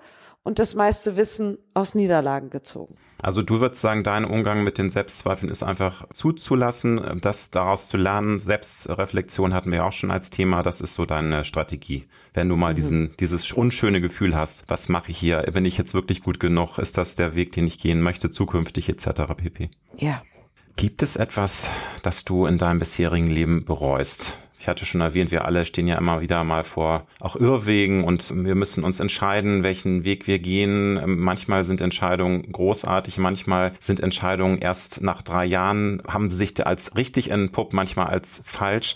und das meiste Wissen aus Niederlagen gezogen. Also du würdest sagen, dein Umgang mit den Selbstzweifeln ist einfach zuzulassen, das daraus zu lernen. Selbstreflexion hatten wir auch schon als Thema. Das ist so deine Strategie. Wenn du mal mhm. diesen, dieses unschöne Gefühl hast, was mache ich hier? Bin ich jetzt wirklich gut genug? Ist das der Weg, den ich gehen möchte, zukünftig etc. pp. Ja. Gibt es etwas, das du in deinem bisherigen Leben bereust? Ich hatte schon erwähnt, wir alle stehen ja immer wieder mal vor auch Irrwegen und wir müssen uns entscheiden, welchen Weg wir gehen. Manchmal sind Entscheidungen großartig, manchmal sind Entscheidungen erst nach drei Jahren, haben sie sich als richtig entpuppt, manchmal als falsch.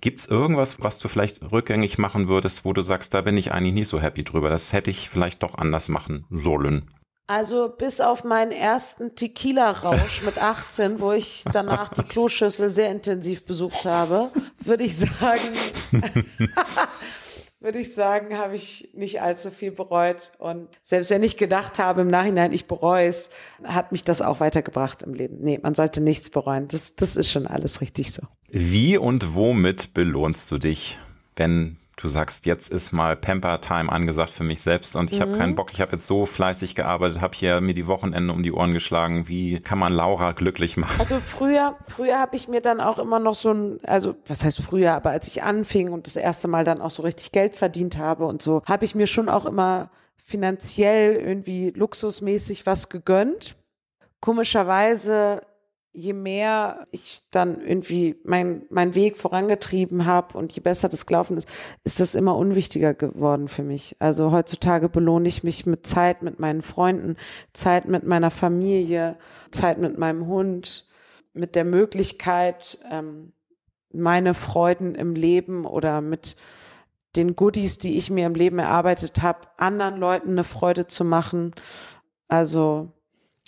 Gibt es irgendwas, was du vielleicht rückgängig machen würdest, wo du sagst, da bin ich eigentlich nicht so happy drüber. Das hätte ich vielleicht doch anders machen sollen. Also bis auf meinen ersten Tequila-Rausch mit 18, wo ich danach die Kloschüssel sehr intensiv besucht habe, würde ich sagen, <laughs> würde ich sagen, habe ich nicht allzu viel bereut. Und selbst wenn ich gedacht habe im Nachhinein, ich bereue es, hat mich das auch weitergebracht im Leben. Nee, man sollte nichts bereuen. Das, das ist schon alles richtig so. Wie und womit belohnst du dich, wenn du sagst, jetzt ist mal Pamper-Time angesagt für mich selbst und ich mhm. habe keinen Bock, ich habe jetzt so fleißig gearbeitet, habe hier mir die Wochenende um die Ohren geschlagen. Wie kann man Laura glücklich machen? Also früher, früher habe ich mir dann auch immer noch so ein, also was heißt früher, aber als ich anfing und das erste Mal dann auch so richtig Geld verdient habe und so, habe ich mir schon auch immer finanziell irgendwie luxusmäßig was gegönnt. Komischerweise je mehr ich dann irgendwie mein, mein Weg vorangetrieben habe und je besser das gelaufen ist, ist das immer unwichtiger geworden für mich. Also heutzutage belohne ich mich mit Zeit mit meinen Freunden, Zeit mit meiner Familie, Zeit mit meinem Hund, mit der Möglichkeit, ähm, meine Freuden im Leben oder mit den Goodies, die ich mir im Leben erarbeitet habe, anderen Leuten eine Freude zu machen. Also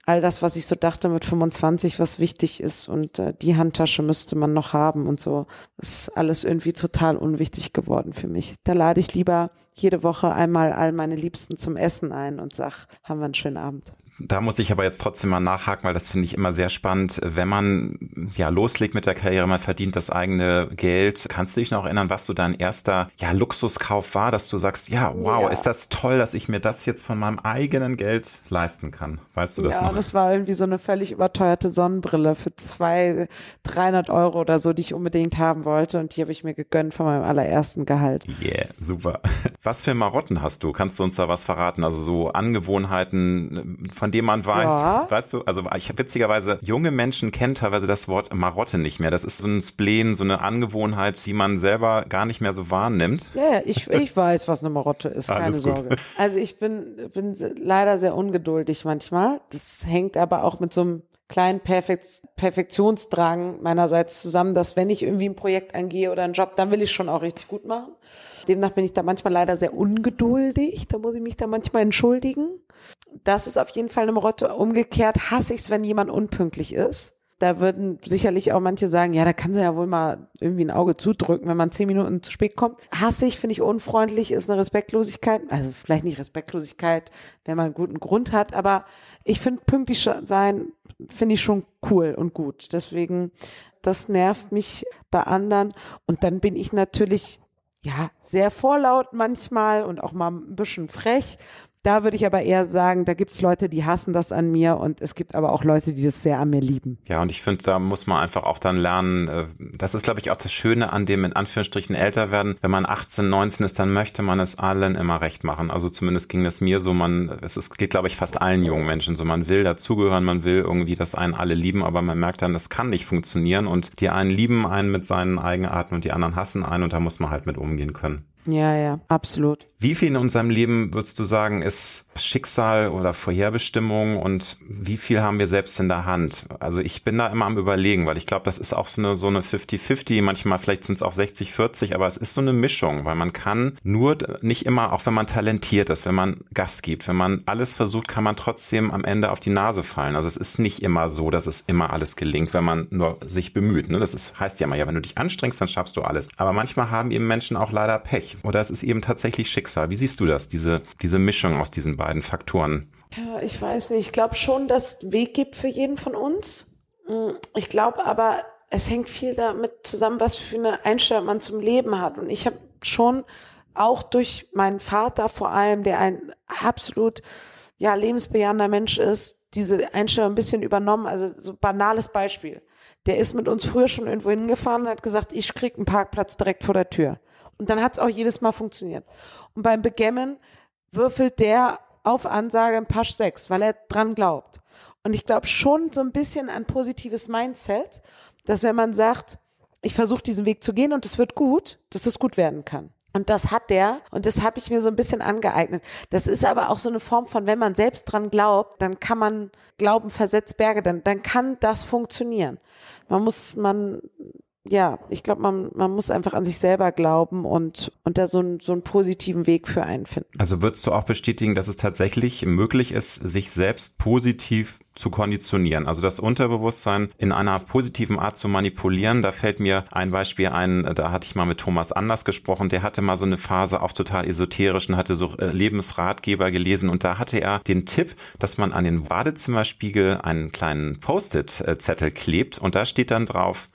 all das, was ich so dachte mit 25, was wichtig ist und äh, die Handtasche müsste man noch haben und so, ist alles irgendwie total unwichtig geworden für mich. Da lade ich lieber jede Woche einmal all meine Liebsten zum Essen ein und sag, haben wir einen schönen Abend da muss ich aber jetzt trotzdem mal nachhaken, weil das finde ich immer sehr spannend. Wenn man ja loslegt mit der Karriere, man verdient das eigene Geld. Kannst du dich noch erinnern, was so dein erster ja, Luxuskauf war, dass du sagst, ja, wow, ja. ist das toll, dass ich mir das jetzt von meinem eigenen Geld leisten kann? Weißt du das ja, noch? Ja, das war irgendwie so eine völlig überteuerte Sonnenbrille für zwei, 300 Euro oder so, die ich unbedingt haben wollte und die habe ich mir gegönnt von meinem allerersten Gehalt. Yeah, super. <laughs> Was für Marotten hast du? Kannst du uns da was verraten? Also so Angewohnheiten, von denen man weiß, ja. weißt du, also ich witzigerweise, junge Menschen kennen teilweise das Wort Marotte nicht mehr. Das ist so ein Spleen, so eine Angewohnheit, die man selber gar nicht mehr so wahrnimmt. Ja, ich, ich <laughs> weiß, was eine Marotte ist, keine Alles Sorge. Gut. Also ich bin, bin leider sehr ungeduldig manchmal. Das hängt aber auch mit so einem kleinen Perfekt Perfektionsdrang meinerseits zusammen, dass wenn ich irgendwie ein Projekt angehe oder einen Job, dann will ich schon auch richtig gut machen. Demnach bin ich da manchmal leider sehr ungeduldig. Da muss ich mich da manchmal entschuldigen. Das ist auf jeden Fall eine Marotte. Umgekehrt hasse ich es, wenn jemand unpünktlich ist. Da würden sicherlich auch manche sagen, ja, da kann sie ja wohl mal irgendwie ein Auge zudrücken, wenn man zehn Minuten zu spät kommt. Hasse ich, finde ich unfreundlich, ist eine Respektlosigkeit. Also vielleicht nicht Respektlosigkeit, wenn man einen guten Grund hat, aber ich finde pünktlich sein, finde ich schon cool und gut. Deswegen, das nervt mich bei anderen. Und dann bin ich natürlich ja, sehr vorlaut manchmal und auch mal ein bisschen frech. Da würde ich aber eher sagen, da gibt's Leute, die hassen das an mir und es gibt aber auch Leute, die das sehr an mir lieben. Ja, und ich finde, da muss man einfach auch dann lernen, äh, das ist, glaube ich, auch das Schöne an dem in Anführungsstrichen älter werden. Wenn man 18, 19 ist, dann möchte man es allen immer recht machen. Also zumindest ging das mir so, man, es ist, geht, glaube ich, fast allen jungen Menschen so. Man will dazugehören, man will irgendwie, dass einen alle lieben, aber man merkt dann, das kann nicht funktionieren und die einen lieben einen mit seinen Eigenarten und die anderen hassen einen und da muss man halt mit umgehen können. Ja, ja, absolut. Wie viel in unserem Leben würdest du sagen, ist Schicksal oder Vorherbestimmung und wie viel haben wir selbst in der Hand? Also ich bin da immer am überlegen, weil ich glaube, das ist auch so eine, so eine 50-50, manchmal vielleicht sind es auch 60-40, aber es ist so eine Mischung, weil man kann nur nicht immer, auch wenn man talentiert ist, wenn man Gas gibt, wenn man alles versucht, kann man trotzdem am Ende auf die Nase fallen. Also es ist nicht immer so, dass es immer alles gelingt, wenn man nur sich bemüht. Ne? Das ist, heißt ja immer, ja, wenn du dich anstrengst, dann schaffst du alles. Aber manchmal haben eben Menschen auch leider Pech oder es ist eben tatsächlich Schicksal. Wie siehst du das, diese, diese Mischung aus diesen beiden Faktoren? Ja, ich weiß nicht. Ich glaube schon, dass es Weg gibt für jeden von uns. Mm, ich glaube aber, es hängt viel damit zusammen, was für eine Einstellung man zum Leben hat. Und ich habe schon auch durch meinen Vater vor allem, der ein absolut ja lebensbejahender Mensch ist, diese Einstellung ein bisschen übernommen. Also so banales Beispiel. Der ist mit uns früher schon irgendwo hingefahren und hat gesagt, ich krieg einen Parkplatz direkt vor der Tür. Und dann hat es auch jedes Mal funktioniert. Und beim Begemmen würfelt der auf Ansage ein Pasch 6, weil er dran glaubt. Und ich glaube schon so ein bisschen ein positives Mindset, dass wenn man sagt, ich versuche diesen Weg zu gehen und es wird gut, dass es gut werden kann. Und das hat der und das habe ich mir so ein bisschen angeeignet. Das ist aber auch so eine Form von, wenn man selbst dran glaubt, dann kann man Glauben versetzt Berge, dann, dann kann das funktionieren. Man muss, man ja, ich glaube, man, man muss einfach an sich selber glauben und, und da so, ein, so einen positiven Weg für einen finden. Also würdest du auch bestätigen, dass es tatsächlich möglich ist, sich selbst positiv zu konditionieren, also das Unterbewusstsein in einer positiven Art zu manipulieren. Da fällt mir ein Beispiel ein, da hatte ich mal mit Thomas Anders gesprochen, der hatte mal so eine Phase auch total esoterisch und hatte so äh, Lebensratgeber gelesen und da hatte er den Tipp, dass man an den Badezimmerspiegel einen kleinen Post-it-Zettel klebt und da steht dann drauf,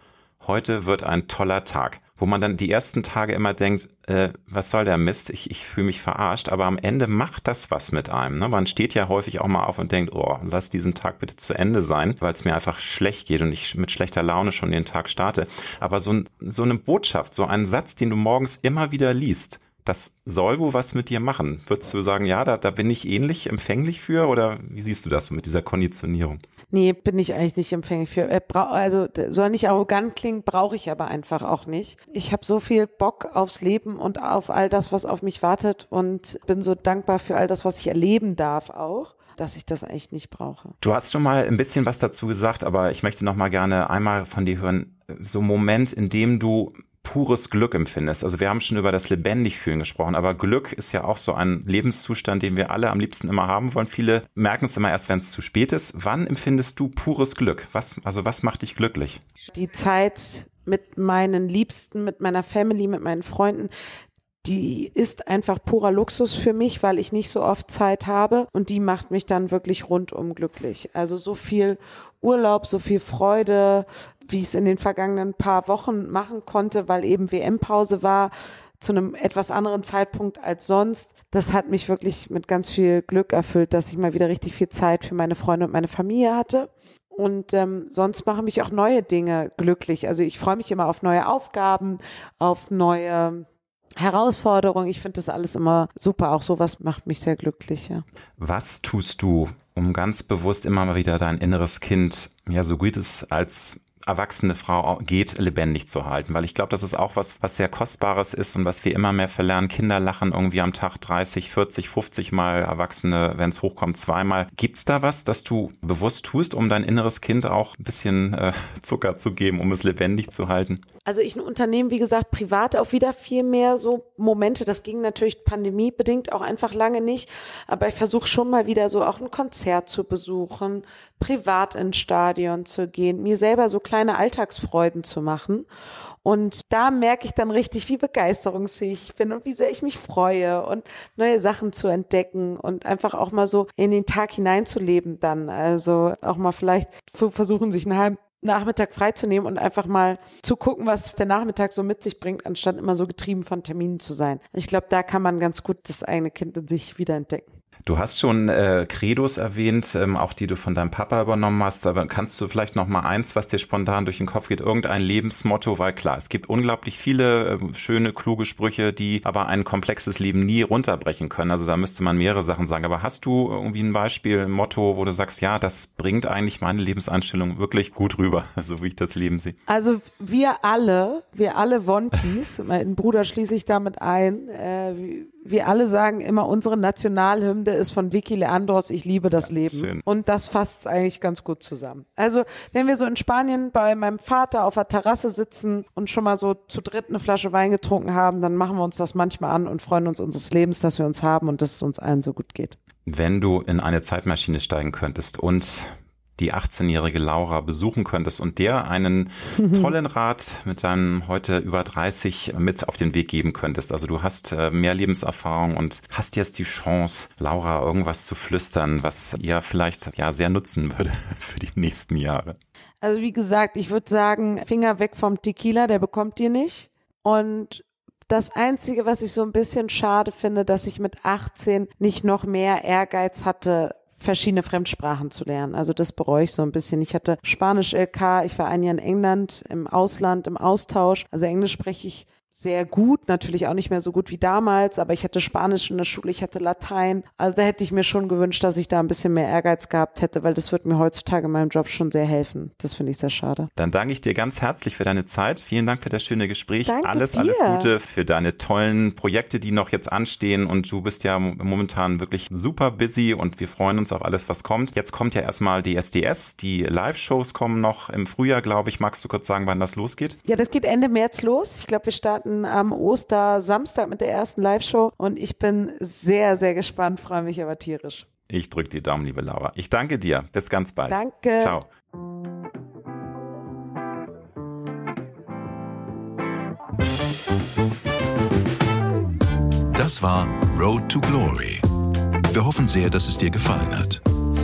heute wird ein toller Tag. wo man dann die ersten Tage immer denkt, äh, was soll der Mist, ich, ich fühle mich verarscht, aber am Ende macht das was mit einem. Ne? Man steht ja häufig auch mal auf und denkt, oh, lass diesen Tag bitte zu Ende sein, weil es mir einfach schlecht geht und ich mit schlechter Laune schon den Tag starte. Aber so, so eine Botschaft, so einen Satz, den du morgens immer wieder liest, das soll wohl was mit dir machen. Würdest du sagen, ja, da, da bin ich ähnlich empfänglich für oder wie siehst du das so mit dieser Konditionierung? Nee, bin ich eigentlich nicht empfänglich für. Äh, also soll nicht arrogant klingen, brauche ich aber einfach auch nicht. Ich habe so viel Bock aufs Leben und auf all das, was auf mich wartet und bin so dankbar für all das, was ich erleben darf auch dass ich das eigentlich nicht brauche. Du hast schon mal ein bisschen was dazu gesagt, aber ich möchte noch mal gerne einmal von dir hören, so ein Moment, in dem du pures Glück empfindest. Also wir haben schon über das lebendig fühlen gesprochen, aber Glück ist ja auch so ein Lebenszustand, den wir alle am liebsten immer haben wollen. Viele merken es immer erst, wenn es zu spät ist. Wann empfindest du pures Glück? Was, also was macht dich glücklich? Die Zeit mit meinen Liebsten, mit meiner Family, mit meinen Freunden, die ist einfach purer Luxus für mich, weil ich nicht so oft Zeit habe und die macht mich dann wirklich rundum glücklich. Also so viel Urlaub, so viel Freude, wie ich es in den vergangenen paar Wochen machen konnte, weil eben WM-Pause war, zu einem etwas anderen Zeitpunkt als sonst. Das hat mich wirklich mit ganz viel Glück erfüllt, dass ich mal wieder richtig viel Zeit für meine Freunde und meine Familie hatte. Und ähm, sonst machen mich auch neue Dinge glücklich. Also ich freue mich immer auf neue Aufgaben, auf neue Herausforderungen. Ich finde das alles immer super. Auch sowas macht mich sehr glücklich. Ja. Was tust du, um ganz bewusst immer mal wieder dein inneres Kind, ja, so gut es als erwachsene Frau geht, lebendig zu halten. Weil ich glaube, das ist auch was, was sehr Kostbares ist und was wir immer mehr verlernen. Kinder lachen irgendwie am Tag 30, 40, 50 Mal, Erwachsene, wenn es hochkommt, zweimal. Gibt's da was, das du bewusst tust, um dein inneres Kind auch ein bisschen äh, <laughs> Zucker zu geben, um es lebendig zu halten? Also ich unternehme, wie gesagt, privat auch wieder viel mehr so Momente. Das ging natürlich pandemiebedingt auch einfach lange nicht. Aber ich versuche schon mal wieder so auch ein Konzert zu besuchen, privat ins Stadion zu gehen, mir selber so kleine Alltagsfreuden zu machen. Und da merke ich dann richtig, wie begeisterungsfähig ich bin und wie sehr ich mich freue und neue Sachen zu entdecken und einfach auch mal so in den Tag hineinzuleben dann. Also auch mal vielleicht versuchen, sich einen halben Nachmittag freizunehmen und einfach mal zu gucken, was der Nachmittag so mit sich bringt, anstatt immer so getrieben von Terminen zu sein. Ich glaube, da kann man ganz gut das eigene Kind in sich wiederentdecken. Du hast schon äh, Credos erwähnt, ähm, auch die du von deinem Papa übernommen hast. Aber kannst du vielleicht noch mal eins, was dir spontan durch den Kopf geht, irgendein Lebensmotto? Weil klar, es gibt unglaublich viele äh, schöne, kluge Sprüche, die aber ein komplexes Leben nie runterbrechen können. Also da müsste man mehrere Sachen sagen. Aber hast du irgendwie ein Beispiel, ein Motto, wo du sagst, ja, das bringt eigentlich meine Lebenseinstellung wirklich gut rüber, <laughs> so wie ich das Leben sehe? Also wir alle, wir alle Wontis, <laughs> mein Bruder schließe ich damit ein, äh, wir alle sagen immer, unsere Nationalhymne ist von Vicky Leandros, ich liebe das ja, Leben. Schön. Und das fasst eigentlich ganz gut zusammen. Also, wenn wir so in Spanien bei meinem Vater auf der Terrasse sitzen und schon mal so zu dritt eine Flasche Wein getrunken haben, dann machen wir uns das manchmal an und freuen uns unseres Lebens, dass wir uns haben und dass es uns allen so gut geht. Wenn du in eine Zeitmaschine steigen könntest und die 18-jährige Laura besuchen könntest und der einen tollen Rat mit deinem heute über 30 mit auf den Weg geben könntest. Also du hast äh, mehr Lebenserfahrung und hast jetzt die Chance, Laura irgendwas zu flüstern, was ihr vielleicht ja sehr nutzen würde <laughs> für die nächsten Jahre. Also wie gesagt, ich würde sagen, Finger weg vom Tequila, der bekommt ihr nicht. Und das Einzige, was ich so ein bisschen schade finde, dass ich mit 18 nicht noch mehr Ehrgeiz hatte, verschiedene Fremdsprachen zu lernen. Also das bereue ich so ein bisschen. Ich hatte Spanisch LK, ich war ein Jahr in England im Ausland im Austausch. Also Englisch spreche ich sehr gut, natürlich auch nicht mehr so gut wie damals, aber ich hatte Spanisch in der Schule, ich hatte Latein. Also da hätte ich mir schon gewünscht, dass ich da ein bisschen mehr Ehrgeiz gehabt hätte, weil das wird mir heutzutage in meinem Job schon sehr helfen. Das finde ich sehr schade. Dann danke ich dir ganz herzlich für deine Zeit. Vielen Dank für das schöne Gespräch. Danke alles, dir. alles Gute für deine tollen Projekte, die noch jetzt anstehen. Und du bist ja momentan wirklich super busy und wir freuen uns auf alles, was kommt. Jetzt kommt ja erstmal die SDS. Die Live-Shows kommen noch im Frühjahr, glaube ich. Magst du kurz sagen, wann das losgeht? Ja, das geht Ende März los. Ich glaube, wir starten starten am Ostersamstag mit der ersten Live-Show und ich bin sehr, sehr gespannt, freue mich aber tierisch. Ich drücke die Daumen, liebe Laura. Ich danke dir. Bis ganz bald. Danke. Ciao. Das war Road to Glory. Wir hoffen sehr, dass es dir gefallen hat.